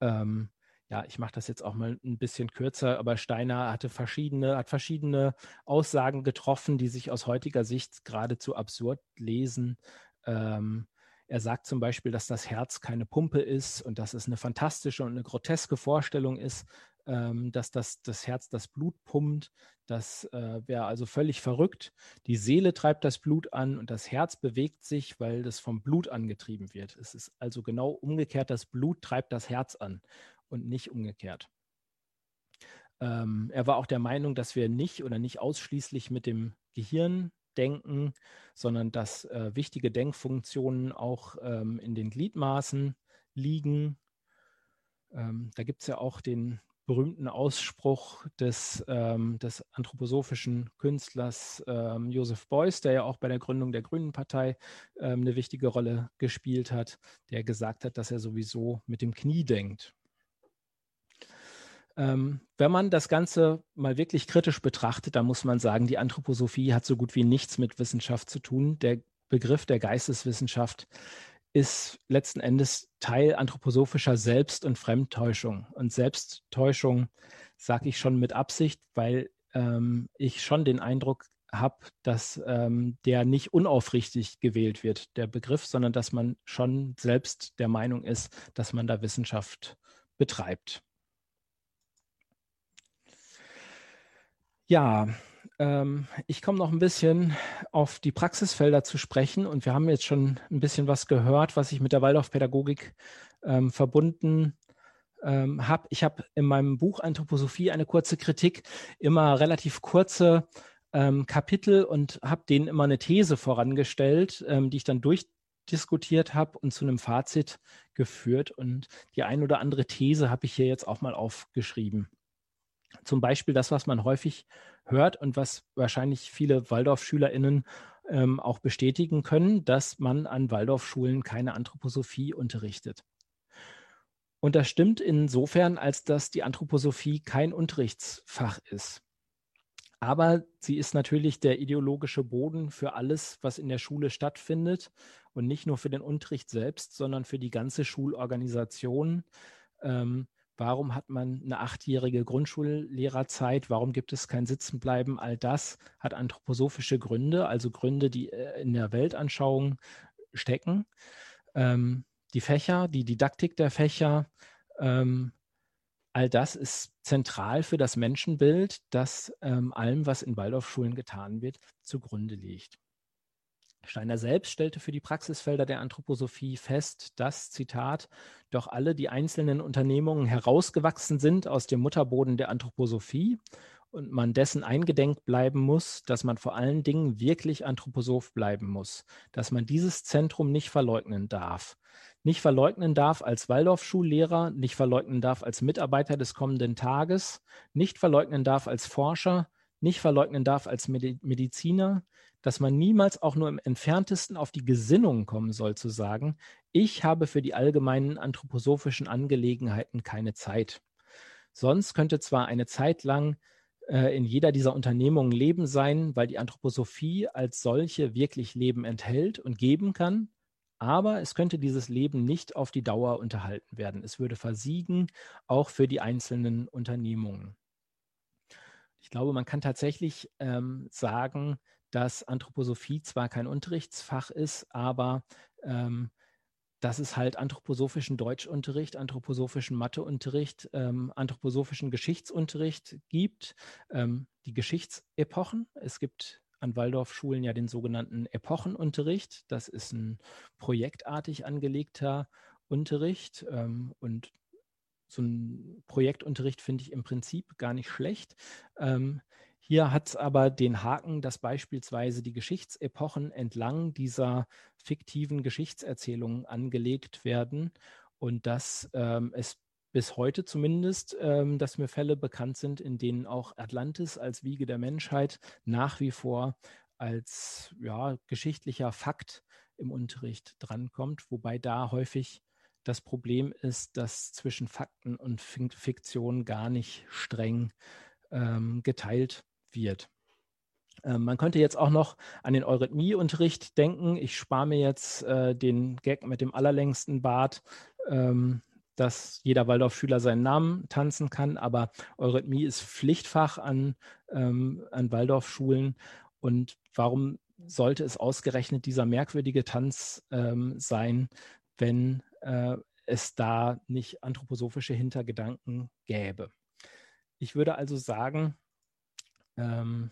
Ähm, ja, ich mache das jetzt auch mal ein bisschen kürzer, aber Steiner hatte verschiedene, hat verschiedene Aussagen getroffen, die sich aus heutiger Sicht geradezu absurd lesen. Ähm, er sagt zum Beispiel, dass das Herz keine Pumpe ist und dass es eine fantastische und eine groteske Vorstellung ist, ähm, dass das, das Herz das Blut pumpt. Das äh, wäre also völlig verrückt. Die Seele treibt das Blut an und das Herz bewegt sich, weil das vom Blut angetrieben wird. Es ist also genau umgekehrt, das Blut treibt das Herz an und nicht umgekehrt. Ähm, er war auch der Meinung, dass wir nicht oder nicht ausschließlich mit dem Gehirn denken, sondern dass äh, wichtige Denkfunktionen auch ähm, in den Gliedmaßen liegen. Ähm, da gibt es ja auch den berühmten Ausspruch des, ähm, des anthroposophischen Künstlers ähm, Joseph Beuys, der ja auch bei der Gründung der Grünen Partei ähm, eine wichtige Rolle gespielt hat, der gesagt hat, dass er sowieso mit dem Knie denkt. Ähm, wenn man das Ganze mal wirklich kritisch betrachtet, dann muss man sagen, die Anthroposophie hat so gut wie nichts mit Wissenschaft zu tun. Der Begriff der Geisteswissenschaft ist letzten Endes Teil anthroposophischer Selbst- und Fremdtäuschung. Und Selbsttäuschung sage ich schon mit Absicht, weil ähm, ich schon den Eindruck habe, dass ähm, der nicht unaufrichtig gewählt wird, der Begriff, sondern dass man schon selbst der Meinung ist, dass man da Wissenschaft betreibt. Ja, ähm, ich komme noch ein bisschen auf die Praxisfelder zu sprechen und wir haben jetzt schon ein bisschen was gehört, was ich mit der Waldorfpädagogik ähm, verbunden ähm, habe. Ich habe in meinem Buch Anthroposophie eine kurze Kritik, immer relativ kurze ähm, Kapitel und habe denen immer eine These vorangestellt, ähm, die ich dann durchdiskutiert habe und zu einem Fazit geführt. Und die ein oder andere These habe ich hier jetzt auch mal aufgeschrieben. Zum Beispiel das, was man häufig hört und was wahrscheinlich viele Waldorfschülerinnen ähm, auch bestätigen können, dass man an Waldorfschulen keine Anthroposophie unterrichtet. Und das stimmt insofern, als dass die Anthroposophie kein Unterrichtsfach ist. Aber sie ist natürlich der ideologische Boden für alles, was in der Schule stattfindet und nicht nur für den Unterricht selbst, sondern für die ganze Schulorganisation. Ähm, Warum hat man eine achtjährige Grundschullehrerzeit? Warum gibt es kein Sitzenbleiben? All das hat anthroposophische Gründe, also Gründe, die äh, in der Weltanschauung stecken. Ähm, die Fächer, die Didaktik der Fächer, ähm, all das ist zentral für das Menschenbild, das ähm, allem, was in Waldorfschulen getan wird, zugrunde liegt. Steiner selbst stellte für die Praxisfelder der Anthroposophie fest, dass, Zitat, doch alle die einzelnen Unternehmungen herausgewachsen sind aus dem Mutterboden der Anthroposophie und man dessen eingedenk bleiben muss, dass man vor allen Dingen wirklich Anthroposoph bleiben muss, dass man dieses Zentrum nicht verleugnen darf. Nicht verleugnen darf als Waldorfschullehrer, nicht verleugnen darf als Mitarbeiter des kommenden Tages, nicht verleugnen darf als Forscher, nicht verleugnen darf als Mediziner, dass man niemals auch nur im entferntesten auf die Gesinnung kommen soll, zu sagen, ich habe für die allgemeinen anthroposophischen Angelegenheiten keine Zeit. Sonst könnte zwar eine Zeit lang äh, in jeder dieser Unternehmungen Leben sein, weil die Anthroposophie als solche wirklich Leben enthält und geben kann, aber es könnte dieses Leben nicht auf die Dauer unterhalten werden. Es würde versiegen, auch für die einzelnen Unternehmungen. Ich glaube, man kann tatsächlich ähm, sagen, dass Anthroposophie zwar kein Unterrichtsfach ist, aber ähm, dass es halt anthroposophischen Deutschunterricht, anthroposophischen Matheunterricht, ähm, anthroposophischen Geschichtsunterricht gibt, ähm, die Geschichtsepochen. Es gibt an Waldorfschulen ja den sogenannten Epochenunterricht. Das ist ein projektartig angelegter Unterricht ähm, und so ein Projektunterricht finde ich im Prinzip gar nicht schlecht. Ähm, Hier hat es aber den Haken, dass beispielsweise die Geschichtsepochen entlang dieser fiktiven Geschichtserzählungen angelegt werden und dass ähm, es bis heute zumindest, ähm, dass mir Fälle bekannt sind, in denen auch Atlantis als Wiege der Menschheit nach wie vor als ja, geschichtlicher Fakt im Unterricht drankommt, wobei da häufig das Problem ist, dass zwischen Fakten und Fiktion gar nicht streng ähm, geteilt wird. Ähm, man könnte jetzt auch noch an den Eurythmie-Unterricht denken. Ich spare mir jetzt äh, den Gag mit dem allerlängsten Bart, ähm, dass jeder Waldorfschüler seinen Namen tanzen kann, aber Eurythmie ist Pflichtfach an, ähm, an Waldorfschulen. Und warum sollte es ausgerechnet dieser merkwürdige Tanz ähm, sein, wenn äh, es da nicht anthroposophische Hintergedanken gäbe? Ich würde also sagen, ähm,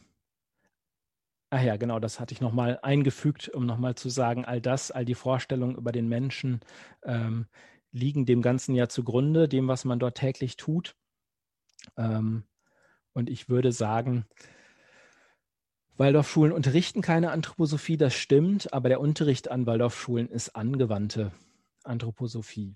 ach ja, genau, das hatte ich nochmal eingefügt, um nochmal zu sagen, all das, all die Vorstellungen über den Menschen ähm, liegen dem Ganzen ja zugrunde, dem, was man dort täglich tut. Ähm, und ich würde sagen, Waldorfschulen unterrichten keine Anthroposophie, das stimmt, aber der Unterricht an Waldorfschulen ist angewandte Anthroposophie.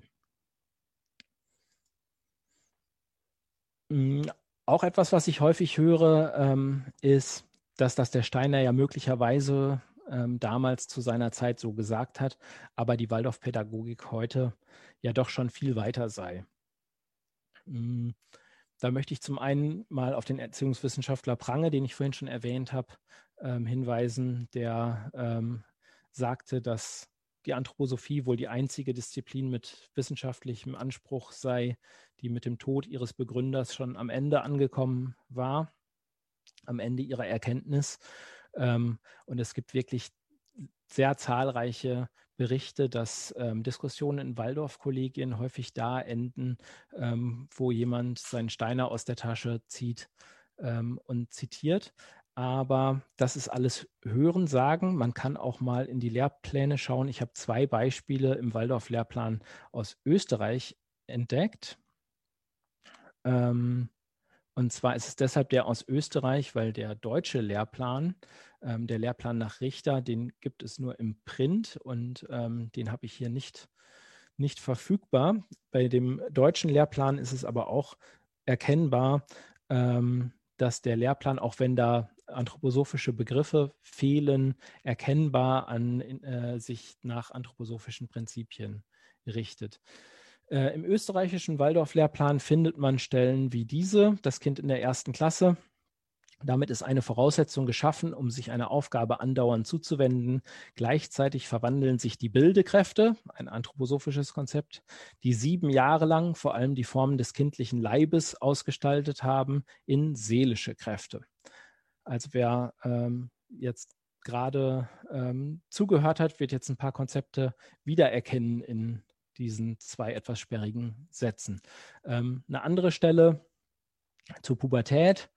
Auch etwas, was ich häufig höre, ähm, ist, dass das der Steiner ja möglicherweise ähm, damals zu seiner Zeit so gesagt hat, aber die Waldorfpädagogik heute ja doch schon viel weiter sei. Hm, da möchte ich zum einen mal auf den Erziehungswissenschaftler Prange, den ich vorhin schon erwähnt habe, ähm, hinweisen, der ähm, sagte, dass die Anthroposophie wohl die einzige Disziplin mit wissenschaftlichem Anspruch sei, die mit dem Tod ihres Begründers schon am Ende angekommen war, am Ende ihrer Erkenntnis. Ähm, und es gibt wirklich sehr zahlreiche Berichte, dass ähm, Diskussionen in Waldorf-Kollegien häufig da enden, ähm, wo jemand seinen Steiner aus der Tasche zieht ähm, und zitiert. Aber das ist alles Hören sagen. Man kann auch mal in die Lehrpläne schauen. Ich habe zwei Beispiele im Waldorf-Lehrplan aus Österreich entdeckt. Ähm, und zwar ist es deshalb der aus Österreich, weil der deutsche Lehrplan, ähm, der Lehrplan nach Richter, den gibt es nur im Print und ähm, den habe ich hier nicht, nicht verfügbar. Bei dem deutschen Lehrplan ist es aber auch erkennbar, ähm, dass der Lehrplan, auch wenn da anthroposophische Begriffe fehlen, erkennbar an äh, sich nach anthroposophischen Prinzipien richtet. Äh, Im österreichischen Waldorf-Lehrplan findet man Stellen wie diese, das Kind in der ersten Klasse. Damit ist eine Voraussetzung geschaffen, um sich einer Aufgabe andauernd zuzuwenden. Gleichzeitig verwandeln sich die Bildekräfte, ein anthroposophisches Konzept, die sieben Jahre lang vor allem die Formen des kindlichen Leibes ausgestaltet haben, in seelische Kräfte. Also wer ähm, jetzt gerade ähm, zugehört hat, wird jetzt ein paar Konzepte wiedererkennen in diesen zwei etwas sperrigen Sätzen. Ähm, eine andere Stelle zur Pubertät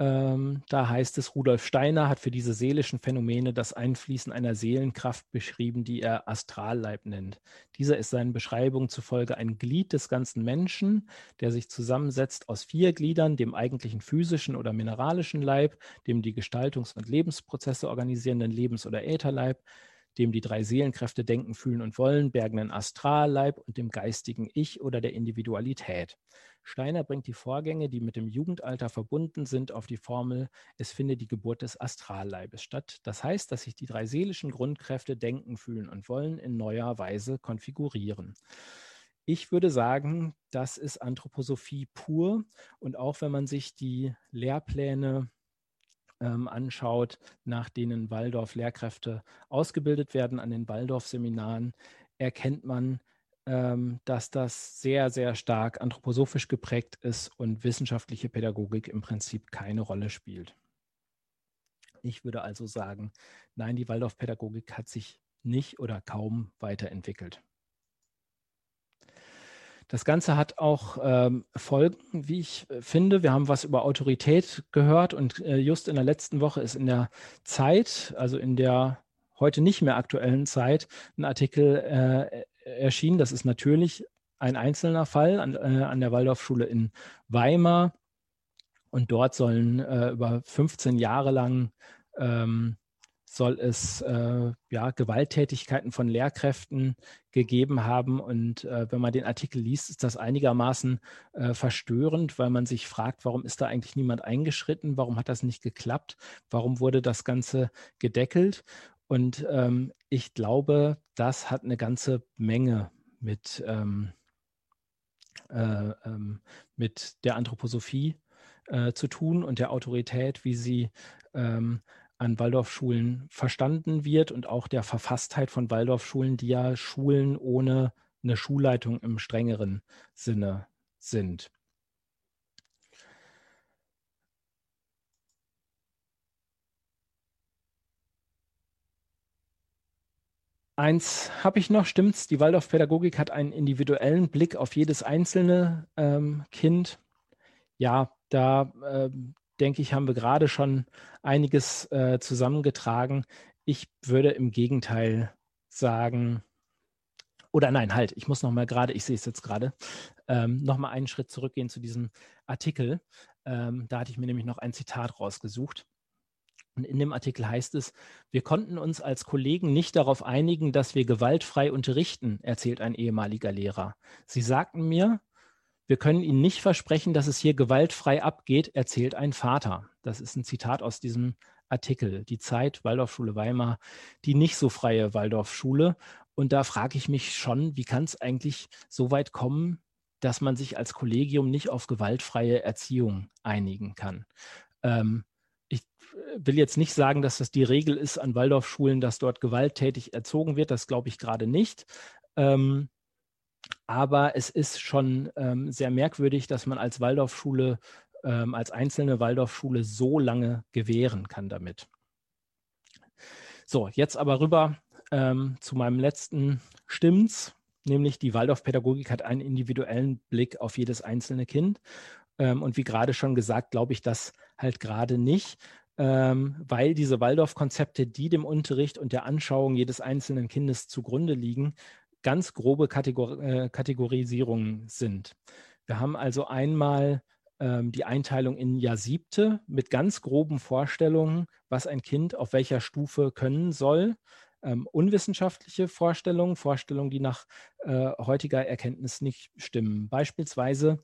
ähm, da heißt es, Rudolf Steiner hat für diese seelischen Phänomene das Einfließen einer Seelenkraft beschrieben, die er Astralleib nennt. Dieser ist seinen Beschreibungen zufolge ein Glied des ganzen Menschen, der sich zusammensetzt aus vier Gliedern, dem eigentlichen physischen oder mineralischen Leib, dem die Gestaltungs- und Lebensprozesse organisierenden Lebens- oder Ätherleib, dem die drei Seelenkräfte denken, fühlen und wollen, bergenden Astralleib und dem geistigen Ich oder der Individualität. Steiner bringt die Vorgänge, die mit dem Jugendalter verbunden sind, auf die Formel, es finde die Geburt des Astralleibes statt. Das heißt, dass sich die drei seelischen Grundkräfte denken, fühlen und wollen in neuer Weise konfigurieren. Ich würde sagen, das ist Anthroposophie pur. Und auch wenn man sich die Lehrpläne ähm, anschaut, nach denen Waldorf-Lehrkräfte ausgebildet werden an den Waldorf-Seminaren, erkennt man, dass das sehr, sehr stark anthroposophisch geprägt ist und wissenschaftliche Pädagogik im Prinzip keine Rolle spielt. Ich würde also sagen, nein, die Waldorf-Pädagogik hat sich nicht oder kaum weiterentwickelt. Das Ganze hat auch ähm, Folgen, wie ich finde. Wir haben was über Autorität gehört und äh, just in der letzten Woche ist in der Zeit, also in der heute nicht mehr aktuellen Zeit, ein Artikel äh, erschienen. Das ist natürlich ein einzelner Fall an, äh, an der Waldorfschule in Weimar. Und dort sollen äh, über 15 Jahre lang ähm, soll es äh, ja, Gewalttätigkeiten von Lehrkräften gegeben haben. Und äh, wenn man den Artikel liest, ist das einigermaßen äh, verstörend, weil man sich fragt, warum ist da eigentlich niemand eingeschritten? Warum hat das nicht geklappt? Warum wurde das Ganze gedeckelt? Und ähm, ich glaube, das hat eine ganze Menge mit, ähm, äh, ähm, mit der Anthroposophie äh, zu tun und der Autorität, wie sie ähm, an Waldorfschulen verstanden wird und auch der Verfasstheit von Waldorfschulen, die ja Schulen ohne eine Schulleitung im strengeren Sinne sind. Eins habe ich noch, stimmt's? Die Waldorfpädagogik hat einen individuellen Blick auf jedes einzelne ähm, Kind. Ja, da ähm, denke ich, haben wir gerade schon einiges äh, zusammengetragen. Ich würde im Gegenteil sagen, oder nein, halt, ich muss noch mal gerade, ich sehe es jetzt gerade, ähm, noch mal einen Schritt zurückgehen zu diesem Artikel. Ähm, da hatte ich mir nämlich noch ein Zitat rausgesucht. Und in dem Artikel heißt es, wir konnten uns als Kollegen nicht darauf einigen, dass wir gewaltfrei unterrichten, erzählt ein ehemaliger Lehrer. Sie sagten mir, wir können Ihnen nicht versprechen, dass es hier gewaltfrei abgeht, erzählt ein Vater. Das ist ein Zitat aus diesem Artikel. Die Zeit, Waldorfschule Weimar, die nicht so freie Waldorfschule. Und da frage ich mich schon, wie kann es eigentlich so weit kommen, dass man sich als Kollegium nicht auf gewaltfreie Erziehung einigen kann. Ähm, will jetzt nicht sagen, dass das die Regel ist an Waldorfschulen, dass dort gewalttätig erzogen wird. Das glaube ich gerade nicht. Ähm, aber es ist schon ähm, sehr merkwürdig, dass man als Waldorfschule, ähm, als einzelne Waldorfschule so lange gewähren kann damit. So, jetzt aber rüber ähm, zu meinem letzten Stimmens, nämlich die Waldorfpädagogik hat einen individuellen Blick auf jedes einzelne Kind. Ähm, und wie gerade schon gesagt, glaube ich das halt gerade nicht, ähm, weil diese Waldorf-Konzepte, die dem Unterricht und der Anschauung jedes einzelnen Kindes zugrunde liegen, ganz grobe Kategor äh, Kategorisierungen sind. Wir haben also einmal ähm, die Einteilung in Jahr siebte mit ganz groben Vorstellungen, was ein Kind auf welcher Stufe können soll. Ähm, unwissenschaftliche Vorstellungen, Vorstellungen, die nach äh, heutiger Erkenntnis nicht stimmen. Beispielsweise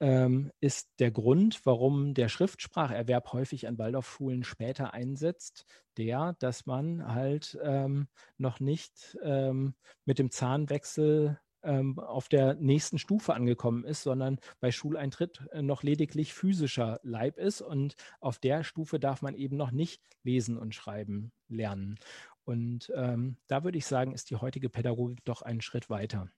ähm, ist der Grund, warum der Schriftspracherwerb häufig an Waldorfschulen später einsetzt, der, dass man halt ähm, noch nicht ähm, mit dem Zahnwechsel ähm, auf der nächsten Stufe angekommen ist, sondern bei Schuleintritt noch lediglich physischer Leib ist und auf der Stufe darf man eben noch nicht lesen und schreiben lernen. Und ähm, da würde ich sagen, ist die heutige Pädagogik doch einen Schritt weiter.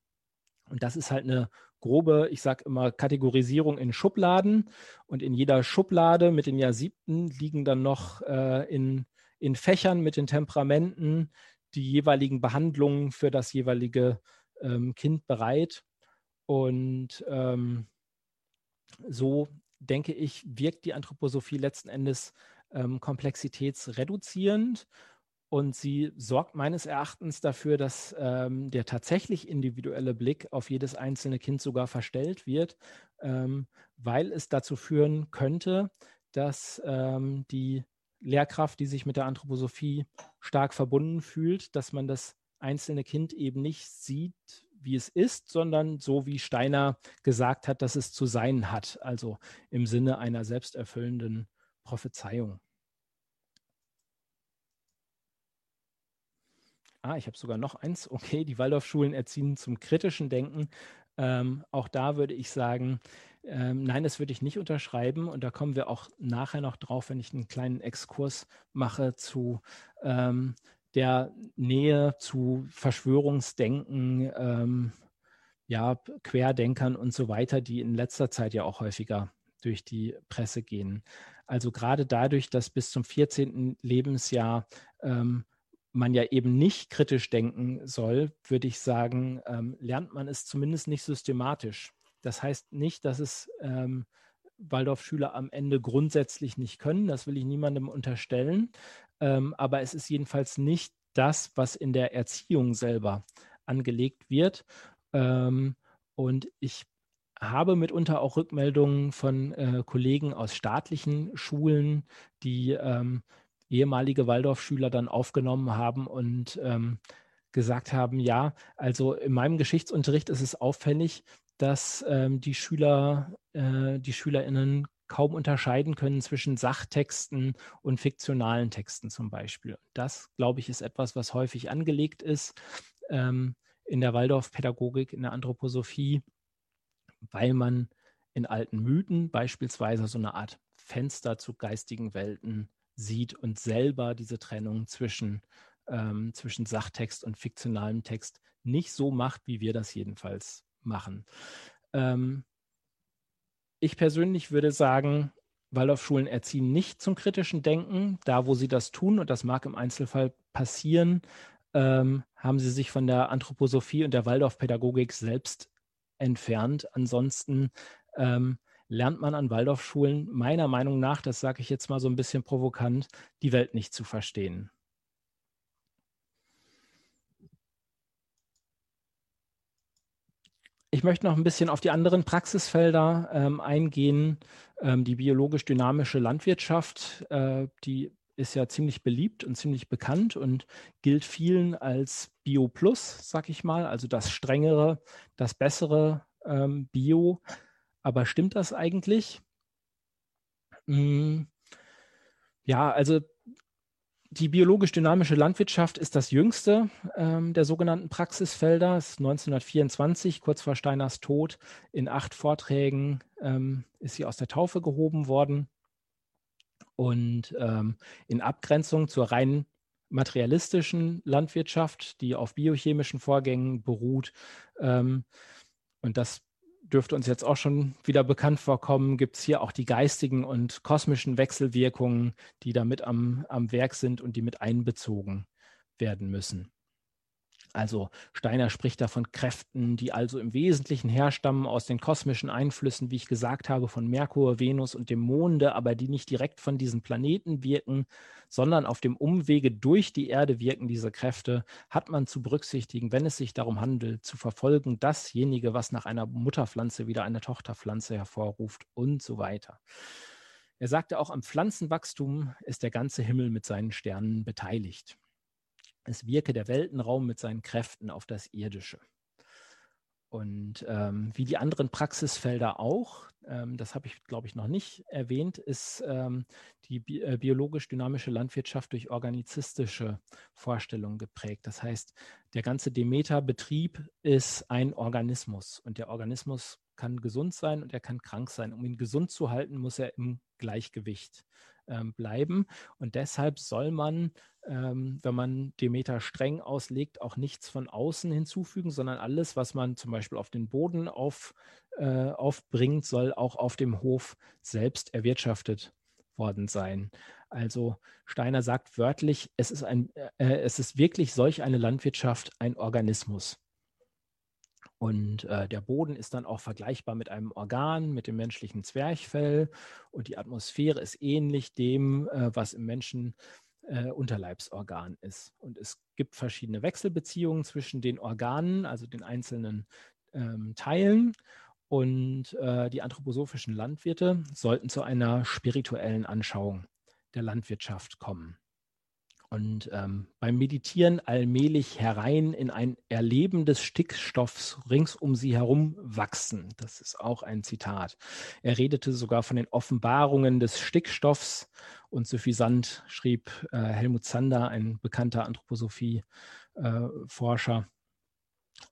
Und das ist halt eine grobe, ich sage immer, Kategorisierung in Schubladen. Und in jeder Schublade mit den Jahr siebten liegen dann noch äh, in, in Fächern mit den Temperamenten die jeweiligen Behandlungen für das jeweilige ähm, Kind bereit. Und ähm, so denke ich, wirkt die Anthroposophie letzten Endes ähm, komplexitätsreduzierend und sie sorgt meines Erachtens dafür, dass ähm, der tatsächlich individuelle Blick auf jedes einzelne Kind sogar verstellt wird, ähm, weil es dazu führen könnte, dass ähm, die Lehrkraft, die sich mit der Anthroposophie stark verbunden fühlt, dass man das einzelne Kind eben nicht sieht, wie es ist, sondern so wie Steiner gesagt hat, dass es zu sein hat, also im Sinne einer selbsterfüllenden Prophezeiung. Ah, ich habe sogar noch eins. Okay, die Waldorfschulen erziehen zum kritischen Denken. Ähm, auch da würde ich sagen, ähm, nein, das würde ich nicht unterschreiben. Und da kommen wir auch nachher noch drauf, wenn ich einen kleinen Exkurs mache zu ähm, der Nähe zu Verschwörungsdenken, ähm, ja, Querdenkern und so weiter, die in letzter Zeit ja auch häufiger durch die Presse gehen. Also gerade dadurch, dass bis zum 14. Lebensjahr ähm, man ja eben nicht kritisch denken soll, würde ich sagen, ähm, lernt man es zumindest nicht systematisch. Das heißt nicht, dass es ähm, Waldorfschüler am Ende grundsätzlich nicht können. Das will ich niemandem unterstellen. Ähm, aber es ist jedenfalls nicht das, was in der Erziehung selber angelegt wird. Ähm, und ich habe mitunter auch Rückmeldungen von äh, Kollegen aus staatlichen Schulen, die ähm, ehemalige Waldorfschüler dann aufgenommen haben und ähm, gesagt haben, ja, also in meinem Geschichtsunterricht ist es auffällig, dass ähm, die Schüler, äh, die SchülerInnen kaum unterscheiden können zwischen Sachtexten und fiktionalen Texten zum Beispiel. Das, glaube ich, ist etwas, was häufig angelegt ist ähm, in der Waldorfpädagogik, in der Anthroposophie, weil man in alten Mythen beispielsweise so eine Art Fenster zu geistigen Welten sieht und selber diese Trennung zwischen, ähm, zwischen Sachtext und fiktionalem Text nicht so macht, wie wir das jedenfalls machen. Ähm, ich persönlich würde sagen, Waldorfschulen erziehen nicht zum kritischen Denken. Da, wo sie das tun, und das mag im Einzelfall passieren, ähm, haben sie sich von der Anthroposophie und der Waldorfpädagogik selbst entfernt. Ansonsten ähm, lernt man an Waldorfschulen meiner Meinung nach, das sage ich jetzt mal so ein bisschen provokant, die Welt nicht zu verstehen. Ich möchte noch ein bisschen auf die anderen Praxisfelder ähm, eingehen. Ähm, die biologisch-dynamische Landwirtschaft, äh, die ist ja ziemlich beliebt und ziemlich bekannt und gilt vielen als Bio Plus, sag ich mal, also das strengere, das bessere ähm, Bio. Aber stimmt das eigentlich? Hm. Ja, also die biologisch-dynamische Landwirtschaft ist das jüngste ähm, der sogenannten Praxisfelder. Es ist 1924, kurz vor Steiners Tod. In acht Vorträgen ähm, ist sie aus der Taufe gehoben worden. Und ähm, in Abgrenzung zur rein materialistischen Landwirtschaft, die auf biochemischen Vorgängen beruht, ähm, und das dürfte uns jetzt auch schon wieder bekannt vorkommen, gibt es hier auch die geistigen und kosmischen Wechselwirkungen, die da mit am, am Werk sind und die mit einbezogen werden müssen. Also Steiner spricht da von Kräften, die also im Wesentlichen herstammen aus den kosmischen Einflüssen, wie ich gesagt habe, von Merkur, Venus und dem Monde, aber die nicht direkt von diesen Planeten wirken, sondern auf dem Umwege durch die Erde wirken diese Kräfte, hat man zu berücksichtigen, wenn es sich darum handelt, zu verfolgen, dasjenige, was nach einer Mutterpflanze wieder eine Tochterpflanze hervorruft und so weiter. Er sagte auch, am Pflanzenwachstum ist der ganze Himmel mit seinen Sternen beteiligt. Es wirke der Weltenraum mit seinen Kräften auf das Irdische. Und ähm, wie die anderen Praxisfelder auch, ähm, das habe ich, glaube ich, noch nicht erwähnt, ist ähm, die bi äh, biologisch-dynamische Landwirtschaft durch organizistische Vorstellungen geprägt. Das heißt, der ganze Demeter-Betrieb ist ein Organismus und der Organismus kann gesund sein und er kann krank sein. Um ihn gesund zu halten, muss er im Gleichgewicht ähm, bleiben. Und deshalb soll man, ähm, wenn man Demeter streng auslegt, auch nichts von außen hinzufügen, sondern alles, was man zum Beispiel auf den Boden auf, äh, aufbringt, soll auch auf dem Hof selbst erwirtschaftet worden sein. Also Steiner sagt wörtlich, es ist, ein, äh, es ist wirklich solch eine Landwirtschaft ein Organismus. Und äh, der Boden ist dann auch vergleichbar mit einem Organ, mit dem menschlichen Zwerchfell. Und die Atmosphäre ist ähnlich dem, äh, was im Menschen äh, Unterleibsorgan ist. Und es gibt verschiedene Wechselbeziehungen zwischen den Organen, also den einzelnen ähm, Teilen. Und äh, die anthroposophischen Landwirte sollten zu einer spirituellen Anschauung der Landwirtschaft kommen und ähm, beim Meditieren allmählich herein in ein Erleben des Stickstoffs rings um sie herum wachsen. Das ist auch ein Zitat. Er redete sogar von den Offenbarungen des Stickstoffs und suffisant schrieb äh, Helmut Zander, ein bekannter Anthroposophie-Forscher,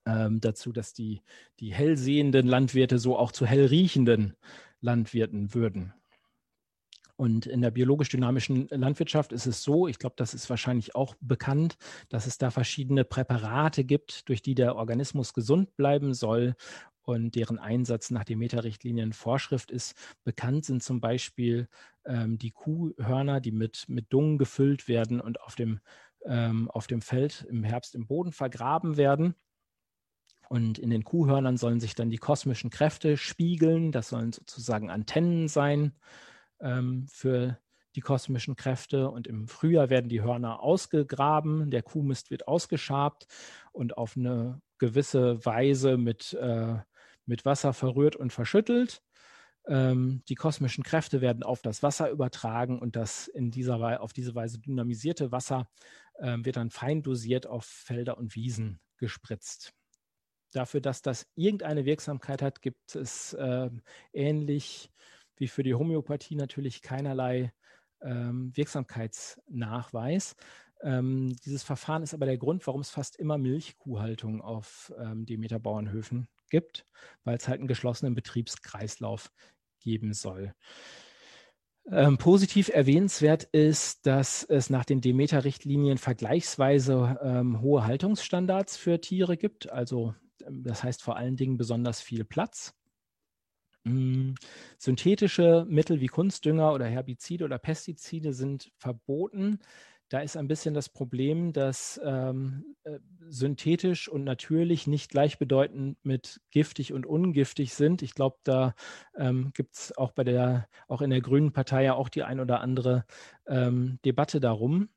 äh, ähm, dazu, dass die, die hellsehenden Landwirte so auch zu hellriechenden Landwirten würden. Und in der biologisch-dynamischen Landwirtschaft ist es so, ich glaube, das ist wahrscheinlich auch bekannt, dass es da verschiedene Präparate gibt, durch die der Organismus gesund bleiben soll und deren Einsatz nach den Meterichtlinien Vorschrift ist. Bekannt sind zum Beispiel ähm, die Kuhhörner, die mit, mit Dung gefüllt werden und auf dem, ähm, auf dem Feld im Herbst im Boden vergraben werden. Und in den Kuhhörnern sollen sich dann die kosmischen Kräfte spiegeln. Das sollen sozusagen Antennen sein ähm, für die kosmischen Kräfte. Und im Frühjahr werden die Hörner ausgegraben, der Kuhmist wird ausgeschabt und auf eine gewisse Weise mit, äh, mit Wasser verrührt und verschüttelt. Ähm, die kosmischen Kräfte werden auf das Wasser übertragen und das in dieser, auf diese Weise dynamisierte Wasser äh, wird dann fein dosiert auf Felder und Wiesen gespritzt. Dafür, dass das irgendeine Wirksamkeit hat, gibt es äh, ähnlich wie für die Homöopathie natürlich keinerlei ähm, Wirksamkeitsnachweis. Ähm, dieses Verfahren ist aber der Grund, warum es fast immer Milchkuhhaltung auf ähm, Demeter-Bauernhöfen gibt, weil es halt einen geschlossenen Betriebskreislauf geben soll. Ähm, positiv erwähnenswert ist, dass es nach den Demeter-Richtlinien vergleichsweise ähm, hohe Haltungsstandards für Tiere gibt. Also ähm, das heißt vor allen Dingen besonders viel Platz. Mm, synthetische Mittel wie Kunstdünger oder Herbizide oder Pestizide sind verboten. Da ist ein bisschen das Problem, dass ähm, äh, synthetisch und natürlich nicht gleichbedeutend mit giftig und ungiftig sind. Ich glaube, da ähm, gibt es auch bei der, auch in der Grünen Partei ja auch die ein oder andere ähm, Debatte darum.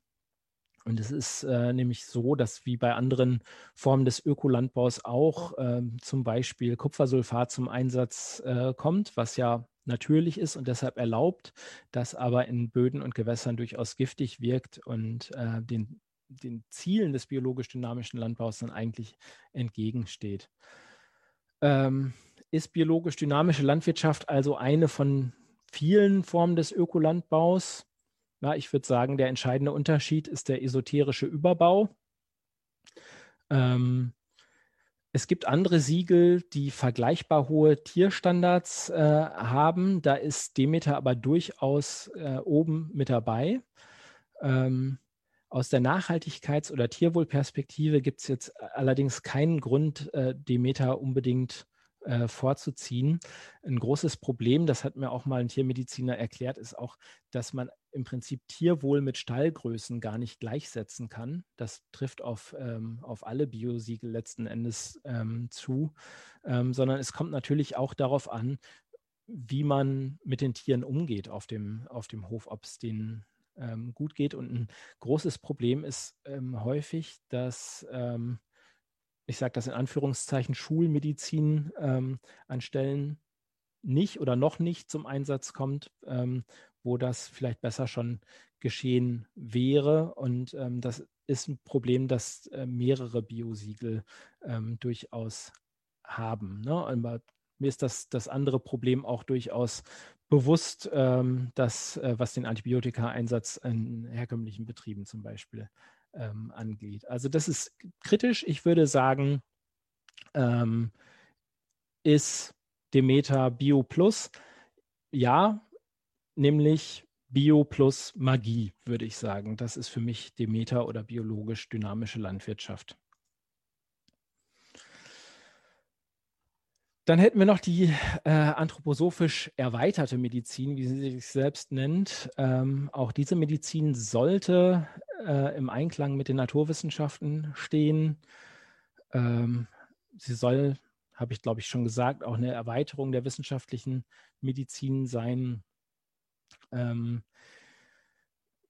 Und es ist äh, nämlich so, dass wie bei anderen Formen des Ökolandbaus auch äh, zum Beispiel Kupfersulfat zum Einsatz äh, kommt, was ja natürlich ist und deshalb erlaubt, das aber in Böden und Gewässern durchaus giftig wirkt und äh, den, den Zielen des biologisch-dynamischen Landbaus dann eigentlich entgegensteht. Ähm, ist biologisch-dynamische Landwirtschaft also eine von vielen Formen des Ökolandbaus? Ja, ich würde sagen, der entscheidende Unterschied ist der esoterische Überbau. Ähm, es gibt andere Siegel, die vergleichbar hohe Tierstandards äh, haben. Da ist Demeter aber durchaus äh, oben mit dabei. Ähm, aus der Nachhaltigkeits- oder Tierwohlperspektive gibt es jetzt allerdings keinen Grund, äh, Demeter unbedingt äh, vorzuziehen. Ein großes Problem, das hat mir auch mal ein Tiermediziner erklärt, ist auch, dass man im Prinzip Tierwohl mit Stallgrößen gar nicht gleichsetzen kann. Das trifft auf, ähm, auf alle Biosiegel letzten Endes ähm, zu, ähm, sondern es kommt natürlich auch darauf an, wie man mit den Tieren umgeht auf dem, auf dem Hof, ob es denen ähm, gut geht. Und ein großes Problem ist ähm, häufig, dass ähm, ich sage das in Anführungszeichen, Schulmedizin ähm, an Stellen nicht oder noch nicht zum Einsatz kommt, ähm, wo das vielleicht besser schon geschehen wäre. Und ähm, das ist ein Problem, das äh, mehrere Biosiegel ähm, durchaus haben. Ne? Aber mir ist das, das andere Problem auch durchaus bewusst, ähm, dass, äh, was den Antibiotika-Einsatz in herkömmlichen Betrieben zum Beispiel ähm, angeht. Also das ist kritisch. Ich würde sagen, ähm, ist Demeter Bio Plus? Ja, nämlich Bio plus Magie, würde ich sagen. Das ist für mich Demeter oder biologisch dynamische Landwirtschaft. Dann hätten wir noch die äh, anthroposophisch erweiterte Medizin, wie sie sich selbst nennt. Ähm, auch diese Medizin sollte äh, im Einklang mit den Naturwissenschaften stehen. Ähm, sie soll, habe ich glaube ich schon gesagt, auch eine Erweiterung der wissenschaftlichen Medizin sein. Ähm,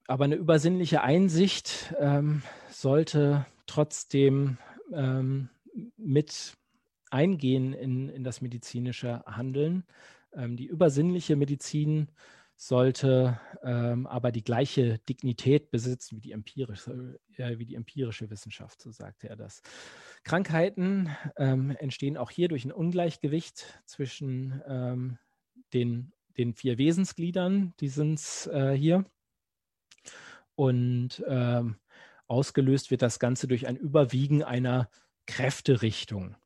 aber eine übersinnliche Einsicht ähm, sollte trotzdem ähm, mit eingehen in, in das medizinische Handeln. Ähm, die übersinnliche Medizin sollte ähm, aber die gleiche Dignität besitzen wie die empirische, äh, wie die empirische Wissenschaft, so sagte er das. Krankheiten ähm, entstehen auch hier durch ein Ungleichgewicht zwischen ähm, den, den vier Wesensgliedern, die sind äh, hier. Und ähm, ausgelöst wird das Ganze durch ein Überwiegen einer Kräfterichtung.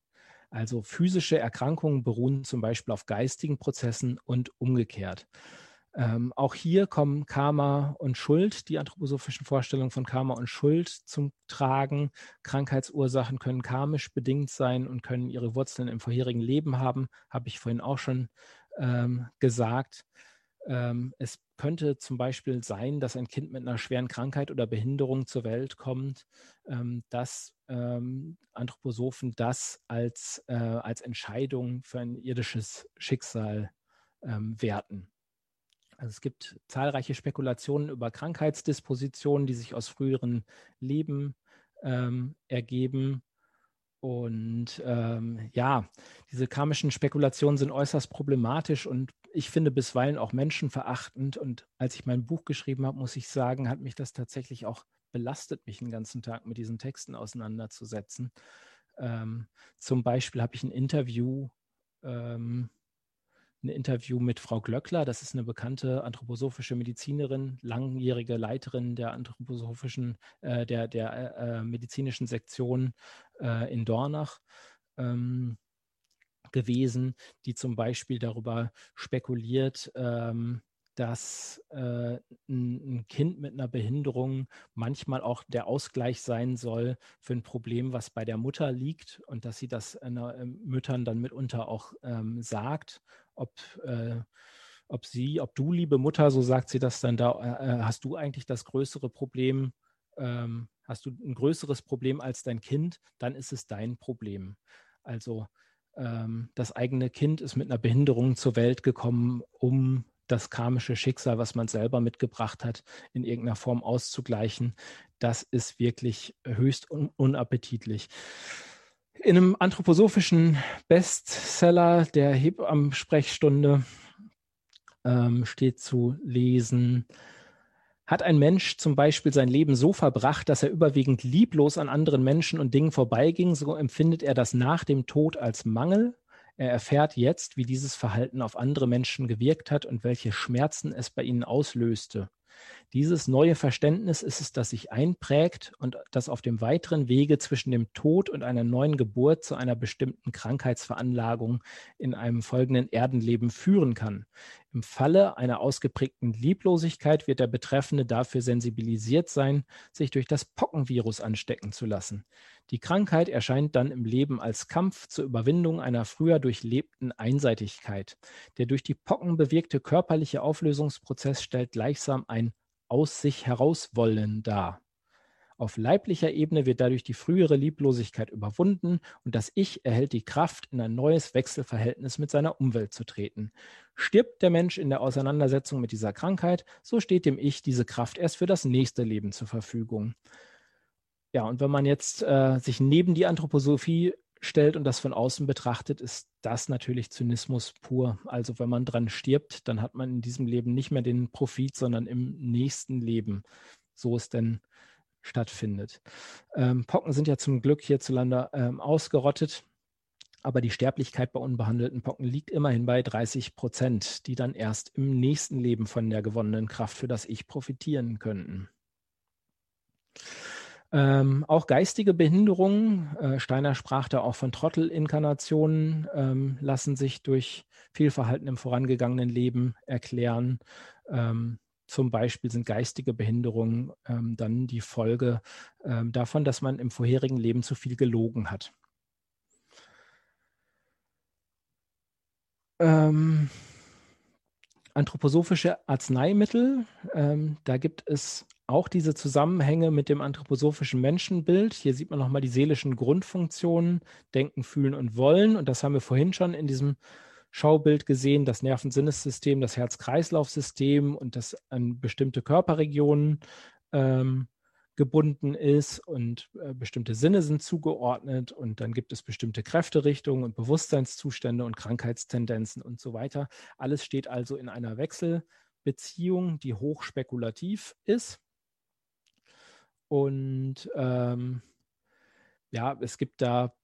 Also physische Erkrankungen beruhen zum Beispiel auf geistigen Prozessen und umgekehrt. Ähm, auch hier kommen Karma und Schuld, die anthroposophischen Vorstellungen von Karma und Schuld zum Tragen. Krankheitsursachen können karmisch bedingt sein und können ihre Wurzeln im vorherigen Leben haben, habe ich vorhin auch schon ähm, gesagt. Ähm, es könnte zum Beispiel sein, dass ein Kind mit einer schweren Krankheit oder Behinderung zur Welt kommt, ähm, dass ähm, Anthroposophen das als, äh, als Entscheidung für ein irdisches Schicksal ähm, werten. Also es gibt zahlreiche Spekulationen über Krankheitsdispositionen, die sich aus früheren Leben ähm, ergeben. Und ähm, ja, diese karmischen Spekulationen sind äußerst problematisch und ich finde bisweilen auch menschenverachtend. Und als ich mein Buch geschrieben habe, muss ich sagen, hat mich das tatsächlich auch belastet, mich den ganzen Tag mit diesen Texten auseinanderzusetzen. Ähm, zum Beispiel habe ich ein Interview ähm, ein Interview mit Frau Glöckler. Das ist eine bekannte anthroposophische Medizinerin, langjährige Leiterin der anthroposophischen, äh, der, der äh, medizinischen Sektion äh, in Dornach. Ähm, gewesen, die zum Beispiel darüber spekuliert, ähm, dass äh, ein, Kind mit einer Behinderung manchmal auch der Ausgleich sein soll für ein Problem, was bei der Mutter liegt und dass sie das äh, Müttern dann mitunter auch ähm, sagt ob, äh, ob sie, ob du, liebe Mutter, so sagt sie das dann da, äh, äh, hast du eigentlich das größere Problem, ähm, hast du ein größeres Problem als dein Kind, dann ist es dein Problem. Also ähm, das eigene Kind ist mit einer Behinderung zur Welt gekommen, um das karmische Schicksal, was man selber mitgebracht hat, in irgendeiner Form auszugleichen. Das ist wirklich höchst un unappetitlich. In einem anthroposophischen Bestseller der Hebammen-Sprechstunde ähm, steht zu lesen, hat ein Mensch zum Beispiel sein Leben so verbracht, dass er überwiegend lieblos an anderen Menschen und Dingen vorbeiging, so empfindet er das nach dem Tod als Mangel. Er erfährt jetzt, wie dieses Verhalten auf andere Menschen gewirkt hat und welche Schmerzen es bei ihnen auslöste. Dieses neue Verständnis ist es, das sich einprägt und das auf dem weiteren Wege zwischen dem Tod und einer neuen Geburt zu einer bestimmten Krankheitsveranlagung in einem folgenden Erdenleben führen kann. Im Falle einer ausgeprägten Lieblosigkeit wird der Betreffende dafür sensibilisiert sein, sich durch das Pockenvirus anstecken zu lassen. Die Krankheit erscheint dann im Leben als Kampf zur Überwindung einer früher durchlebten Einseitigkeit. Der durch die Pocken bewirkte körperliche Auflösungsprozess stellt gleichsam ein aus sich herauswollen dar. Auf leiblicher Ebene wird dadurch die frühere Lieblosigkeit überwunden und das Ich erhält die Kraft, in ein neues Wechselverhältnis mit seiner Umwelt zu treten. Stirbt der Mensch in der Auseinandersetzung mit dieser Krankheit, so steht dem Ich diese Kraft erst für das nächste Leben zur Verfügung. Ja, und wenn man jetzt äh, sich neben die Anthroposophie stellt und das von außen betrachtet, ist das natürlich Zynismus pur. Also wenn man dran stirbt, dann hat man in diesem Leben nicht mehr den Profit, sondern im nächsten Leben, so es denn stattfindet. Ähm, Pocken sind ja zum Glück hierzulande ähm, ausgerottet, aber die Sterblichkeit bei unbehandelten Pocken liegt immerhin bei 30 Prozent, die dann erst im nächsten Leben von der gewonnenen Kraft für das Ich profitieren könnten. Ähm, auch geistige Behinderungen, äh, Steiner sprach da auch von Trottelinkarnationen, ähm, lassen sich durch Fehlverhalten im vorangegangenen Leben erklären. Ähm, zum Beispiel sind geistige Behinderungen ähm, dann die Folge ähm, davon, dass man im vorherigen Leben zu viel gelogen hat. Ähm, anthroposophische Arzneimittel, ähm, da gibt es auch diese Zusammenhänge mit dem anthroposophischen Menschenbild. Hier sieht man nochmal die seelischen Grundfunktionen, Denken, Fühlen und Wollen. Und das haben wir vorhin schon in diesem Schaubild gesehen, das Nervensinnessystem, das Herz-Kreislauf-System und das an bestimmte Körperregionen ähm, gebunden ist und äh, bestimmte Sinne sind zugeordnet und dann gibt es bestimmte Kräfterichtungen und Bewusstseinszustände und Krankheitstendenzen und so weiter. Alles steht also in einer Wechselbeziehung, die hochspekulativ ist. Und ähm, ja, es gibt da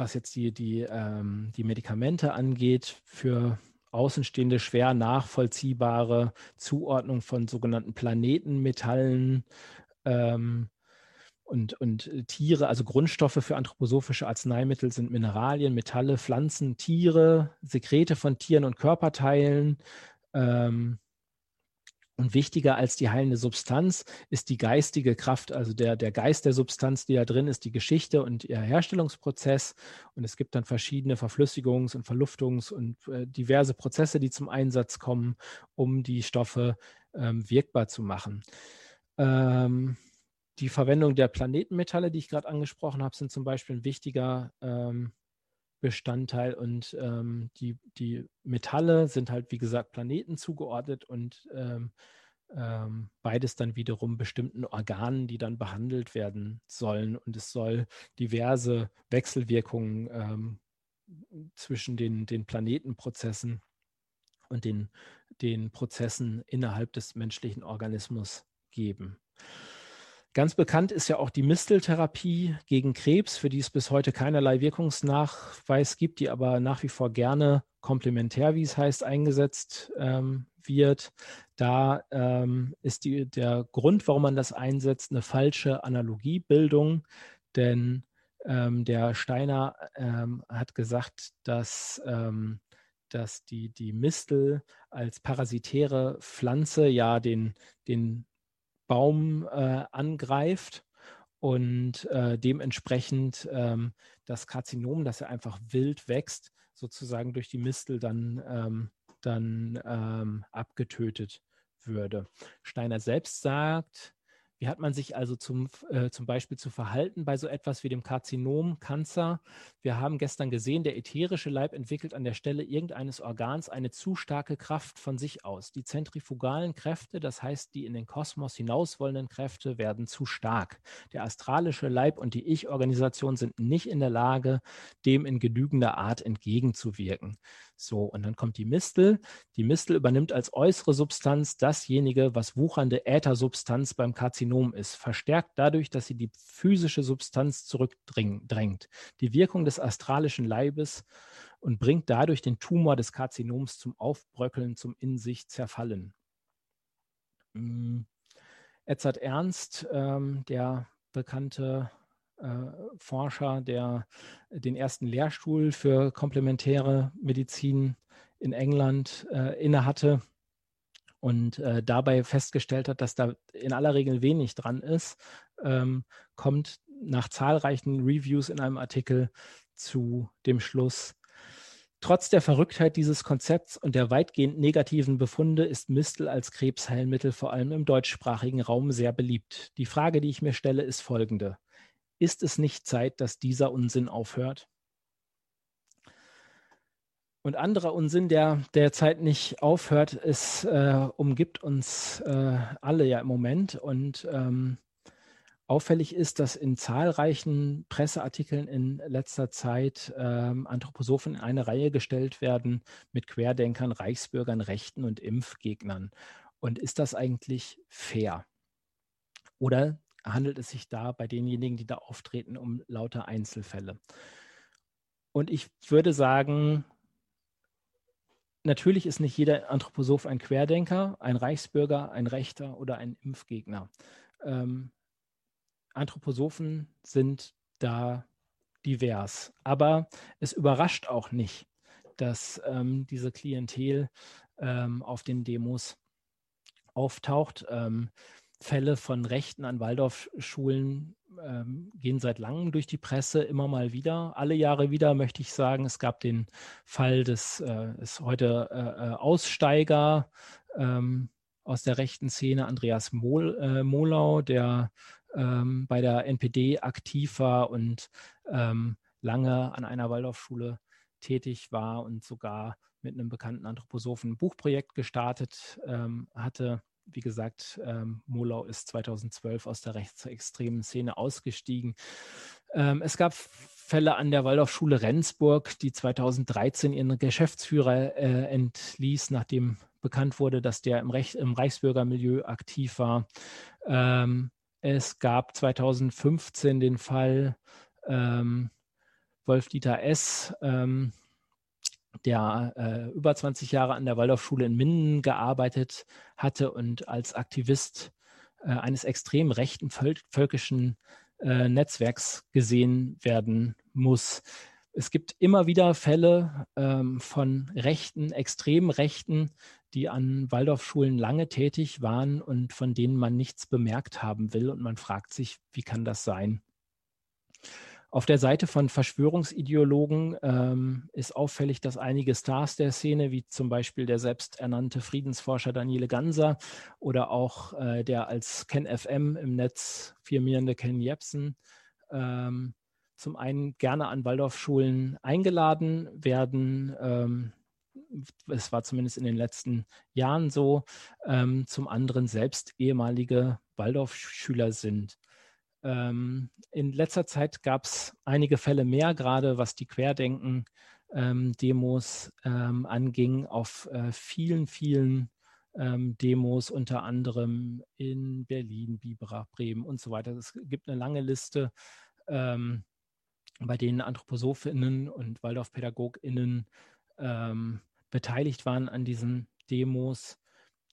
was jetzt die, die, ähm, die Medikamente angeht, für Außenstehende schwer nachvollziehbare Zuordnung von sogenannten Planetenmetallen ähm, und, und Tiere, also Grundstoffe für anthroposophische Arzneimittel sind Mineralien, Metalle, Pflanzen, Tiere, Sekrete von Tieren und Körperteilen. Ähm, und wichtiger als die heilende Substanz ist die geistige Kraft, also der, der Geist der Substanz, die da drin ist, die Geschichte und ihr Herstellungsprozess. Und es gibt dann verschiedene Verflüssigungs- und Verluftungs- und äh, diverse Prozesse, die zum Einsatz kommen, um die Stoffe ähm, wirkbar zu machen. Ähm, die Verwendung der Planetenmetalle, die ich gerade angesprochen habe, sind zum Beispiel ein wichtiger ähm, Bestandteil und ähm, die, die Metalle sind halt, wie gesagt, Planeten zugeordnet und ähm, ähm, beides dann wiederum bestimmten Organen, die dann behandelt werden sollen. Und es soll diverse Wechselwirkungen ähm, zwischen den, den Planetenprozessen und den, den Prozessen innerhalb des menschlichen Organismus geben. Ganz bekannt ist ja auch die Misteltherapie gegen Krebs, für die es bis heute keinerlei Wirkungsnachweis gibt, die aber nach wie vor gerne komplementär, wie es heißt, eingesetzt ähm, wird. Da ähm, ist die, der Grund, warum man das einsetzt, eine falsche Analogiebildung, denn ähm, der Steiner ähm, hat gesagt, dass, ähm, dass die, die Mistel als parasitäre Pflanze ja den, den Baum äh, angreift und äh, dementsprechend ähm, das Karzinom, das ja einfach wild wächst, sozusagen durch die Mistel dann, ähm, dann ähm, abgetötet würde. Steiner selbst sagt, wie hat man sich also zum, äh, zum Beispiel zu verhalten bei so etwas wie dem Karzinom, Cancer? Wir haben gestern gesehen, der ätherische Leib entwickelt an der Stelle irgendeines Organs eine zu starke Kraft von sich aus. Die zentrifugalen Kräfte, das heißt die in den Kosmos hinaus wollenden Kräfte, werden zu stark. Der astralische Leib und die Ich-Organisation sind nicht in der Lage, dem in genügender Art entgegenzuwirken. So, und dann kommt die Mistel. Die Mistel übernimmt als äußere Substanz dasjenige, was wuchernde Äthersubstanz beim Karzinom ist, verstärkt dadurch, dass sie die physische Substanz zurückdrängt. Die Wirkung des astralischen Leibes und bringt dadurch den Tumor des Karzinoms zum Aufbröckeln, zum in sich zerfallen. Mm. Edzard Ernst, ähm, der bekannte Forscher, der den ersten Lehrstuhl für komplementäre Medizin in England äh, innehatte und äh, dabei festgestellt hat, dass da in aller Regel wenig dran ist, ähm, kommt nach zahlreichen Reviews in einem Artikel zu dem Schluss, Trotz der Verrücktheit dieses Konzepts und der weitgehend negativen Befunde ist Mistel als Krebsheilmittel vor allem im deutschsprachigen Raum sehr beliebt. Die Frage, die ich mir stelle, ist folgende. Ist es nicht Zeit, dass dieser Unsinn aufhört? Und anderer Unsinn, der derzeit nicht aufhört, ist, äh, umgibt uns äh, alle ja im Moment. Und ähm, auffällig ist, dass in zahlreichen Presseartikeln in letzter Zeit ähm, Anthroposophen in eine Reihe gestellt werden mit Querdenkern, Reichsbürgern, Rechten und Impfgegnern. Und ist das eigentlich fair? Oder handelt es sich da bei denjenigen, die da auftreten, um lauter Einzelfälle. Und ich würde sagen, natürlich ist nicht jeder Anthroposoph ein Querdenker, ein Reichsbürger, ein Rechter oder ein Impfgegner. Ähm, Anthroposophen sind da divers. Aber es überrascht auch nicht, dass ähm, diese Klientel ähm, auf den Demos auftaucht. Ähm, Fälle von Rechten an Waldorfschulen ähm, gehen seit langem durch die Presse, immer mal wieder. Alle Jahre wieder möchte ich sagen, es gab den Fall des äh, ist heute äh, äh, Aussteiger ähm, aus der rechten Szene, Andreas Mol, äh, Molau, der ähm, bei der NPD aktiv war und ähm, lange an einer Waldorfschule tätig war und sogar mit einem bekannten Anthroposophen ein Buchprojekt gestartet ähm, hatte wie gesagt, ähm, Molau ist 2012 aus der rechtsextremen Szene ausgestiegen. Ähm, es gab Fälle an der Waldorfschule Rendsburg, die 2013 ihren Geschäftsführer äh, entließ, nachdem bekannt wurde, dass der im, Recht, im Reichsbürgermilieu aktiv war. Ähm, es gab 2015 den Fall ähm, Wolf-Dieter S., ähm, der äh, über 20 Jahre an der Waldorfschule in Minden gearbeitet hatte und als Aktivist äh, eines extrem rechten völ völkischen äh, Netzwerks gesehen werden muss. Es gibt immer wieder Fälle ähm, von Rechten, extrem Rechten, die an Waldorfschulen lange tätig waren und von denen man nichts bemerkt haben will. Und man fragt sich, wie kann das sein? Auf der Seite von Verschwörungsideologen ähm, ist auffällig, dass einige Stars der Szene, wie zum Beispiel der selbsternannte Friedensforscher Daniele Ganser oder auch äh, der als Ken FM im Netz firmierende Ken Jepsen, ähm, zum einen gerne an Waldorfschulen eingeladen werden, ähm, es war zumindest in den letzten Jahren so, ähm, zum anderen selbst ehemalige Waldorfschüler sind. Ähm, in letzter Zeit gab es einige Fälle mehr, gerade was die Querdenken-Demos ähm, ähm, anging, auf äh, vielen, vielen ähm, Demos, unter anderem in Berlin, Biberach, Bremen und so weiter. Es gibt eine lange Liste, ähm, bei denen Anthroposophinnen und Waldorfpädagoginnen beteiligt waren an diesen Demos.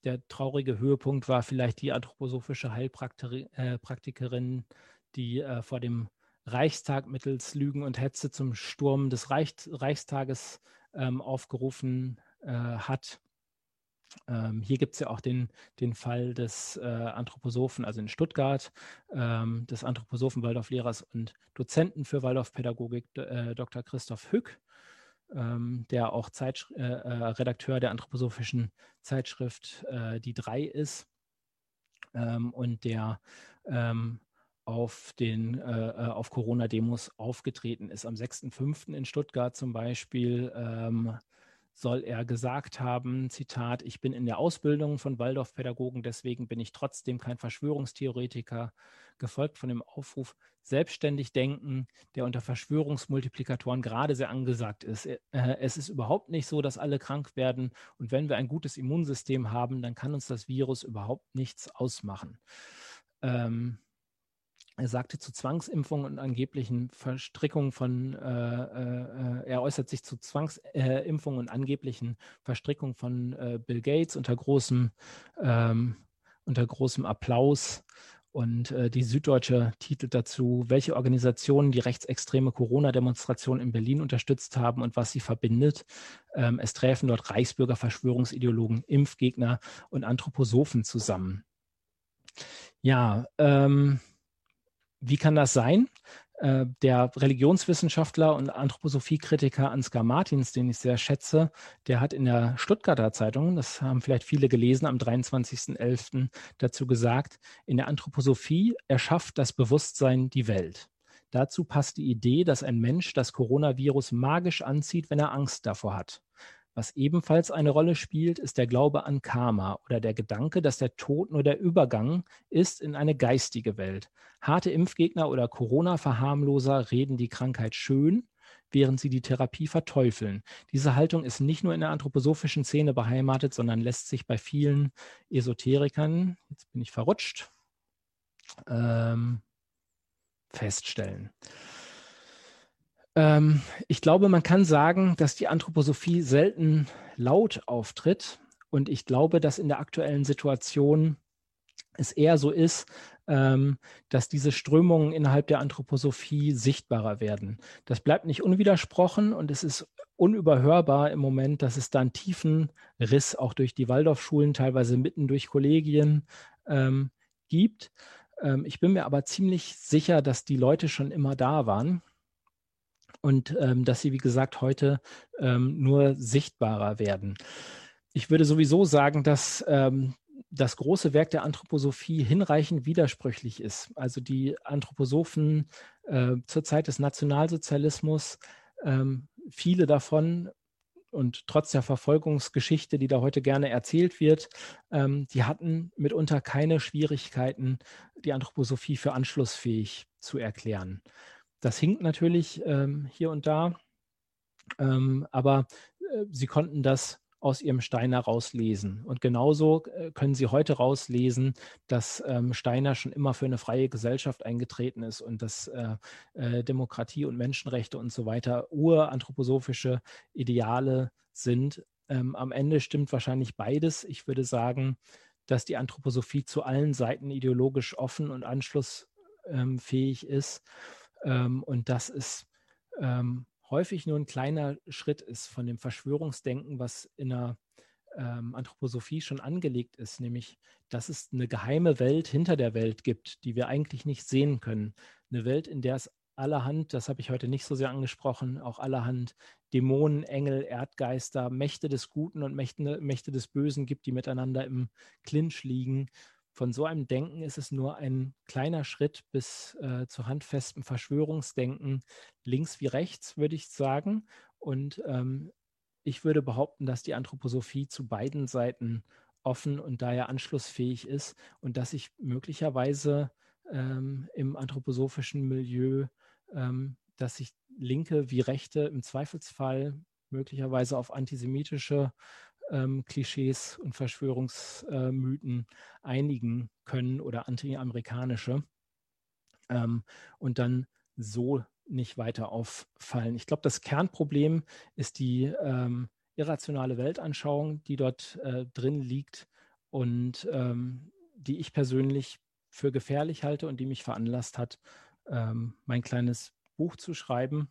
Der traurige Höhepunkt war vielleicht die anthroposophische Heilpraktikerin, äh, die äh, vor dem Reichstag mittels Lügen und Hetze zum Sturm des Reich Reichstages ähm, aufgerufen äh, hat. Ähm, hier gibt es ja auch den, den Fall des äh, Anthroposophen, also in Stuttgart, ähm, des Anthroposophen Waldorflehrers und Dozenten für Waldorfpädagogik, äh, Dr. Christoph Hück, ähm, der auch Zeitsch äh, äh, Redakteur der anthroposophischen Zeitschrift äh, Die Drei ist ähm, und der ähm, auf den äh, äh, auf Corona-Demos aufgetreten ist. Am 6.5. in Stuttgart zum Beispiel ähm, soll er gesagt haben, Zitat, ich bin in der Ausbildung von Waldorfpädagogen, deswegen bin ich trotzdem kein Verschwörungstheoretiker, gefolgt von dem Aufruf, selbstständig denken, der unter Verschwörungsmultiplikatoren gerade sehr angesagt ist. Äh, es ist überhaupt nicht so, dass alle krank werden und wenn wir ein gutes Immunsystem haben, dann kann uns das Virus überhaupt nichts ausmachen. Ähm, er sagte zu Zwangsimpfungen und angeblichen Verstrickungen von, äh, äh, er äußert sich zu Zwangsimpfungen und angeblichen Verstrickungen von äh, Bill Gates unter großem, ähm, unter großem Applaus. Und äh, die Süddeutsche titelt dazu, welche Organisationen die rechtsextreme Corona-Demonstration in Berlin unterstützt haben und was sie verbindet. Ähm, es träfen dort Reichsbürger, Verschwörungsideologen, Impfgegner und Anthroposophen zusammen. Ja, ähm, wie kann das sein? Äh, der Religionswissenschaftler und Anthroposophiekritiker Ansgar Martins, den ich sehr schätze, der hat in der Stuttgarter Zeitung, das haben vielleicht viele gelesen, am 23.11. dazu gesagt, in der Anthroposophie erschafft das Bewusstsein die Welt. Dazu passt die Idee, dass ein Mensch das Coronavirus magisch anzieht, wenn er Angst davor hat. Was ebenfalls eine Rolle spielt, ist der Glaube an Karma oder der Gedanke, dass der Tod nur der Übergang ist in eine geistige Welt. Harte Impfgegner oder Corona-Verharmloser reden die Krankheit schön, während sie die Therapie verteufeln. Diese Haltung ist nicht nur in der anthroposophischen Szene beheimatet, sondern lässt sich bei vielen Esoterikern, jetzt bin ich verrutscht, ähm, feststellen. Ähm, ich glaube, man kann sagen, dass die Anthroposophie selten laut auftritt. Und ich glaube, dass in der aktuellen Situation es eher so ist, ähm, dass diese Strömungen innerhalb der Anthroposophie sichtbarer werden. Das bleibt nicht unwidersprochen und es ist unüberhörbar im Moment, dass es da einen tiefen Riss auch durch die Waldorfschulen, teilweise mitten durch Kollegien ähm, gibt. Ähm, ich bin mir aber ziemlich sicher, dass die Leute schon immer da waren und ähm, dass sie, wie gesagt, heute ähm, nur sichtbarer werden. Ich würde sowieso sagen, dass ähm, das große Werk der Anthroposophie hinreichend widersprüchlich ist. Also die Anthroposophen äh, zur Zeit des Nationalsozialismus, ähm, viele davon und trotz der Verfolgungsgeschichte, die da heute gerne erzählt wird, ähm, die hatten mitunter keine Schwierigkeiten, die Anthroposophie für anschlussfähig zu erklären. Das hinkt natürlich ähm, hier und da, ähm, aber äh, sie konnten das aus ihrem Steiner rauslesen. Und genauso äh, können Sie heute rauslesen, dass ähm, Steiner schon immer für eine freie Gesellschaft eingetreten ist und dass äh, äh, Demokratie und Menschenrechte und so weiter uranthroposophische Ideale sind. Ähm, am Ende stimmt wahrscheinlich beides. Ich würde sagen, dass die Anthroposophie zu allen Seiten ideologisch offen und anschlussfähig ähm, ist ähm, und dass es ähm, häufig nur ein kleiner Schritt ist von dem Verschwörungsdenken, was in der ähm, Anthroposophie schon angelegt ist, nämlich, dass es eine geheime Welt hinter der Welt gibt, die wir eigentlich nicht sehen können. Eine Welt, in der es allerhand, das habe ich heute nicht so sehr angesprochen, auch allerhand Dämonen, Engel, Erdgeister, Mächte des Guten und Mächte, Mächte des Bösen gibt, die miteinander im Clinch liegen von so einem Denken ist es nur ein kleiner Schritt bis äh, zu handfestem Verschwörungsdenken, links wie rechts, würde ich sagen. Und ähm, ich würde behaupten, dass die Anthroposophie zu beiden Seiten offen und daher anschlussfähig ist und dass sich möglicherweise ähm, im anthroposophischen Milieu, ähm, dass sich Linke wie Rechte im Zweifelsfall möglicherweise auf antisemitische ähm, Klischees und Verschwörungsmythen einigen können oder anti-amerikanische ähm, und dann so nicht weiter auffallen. Ich glaube, das Kernproblem ist die ähm, irrationale Weltanschauung, die dort äh, drin liegt und ähm, die ich persönlich für gefährlich halte und die mich veranlasst hat, ähm, mein kleines Buch zu schreiben.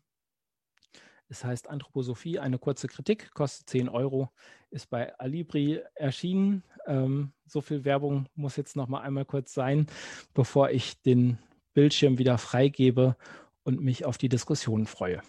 Es heißt Anthroposophie, eine kurze Kritik, kostet 10 Euro, ist bei Alibri erschienen. Ähm, so viel Werbung muss jetzt noch mal einmal kurz sein, bevor ich den Bildschirm wieder freigebe und mich auf die Diskussion freue.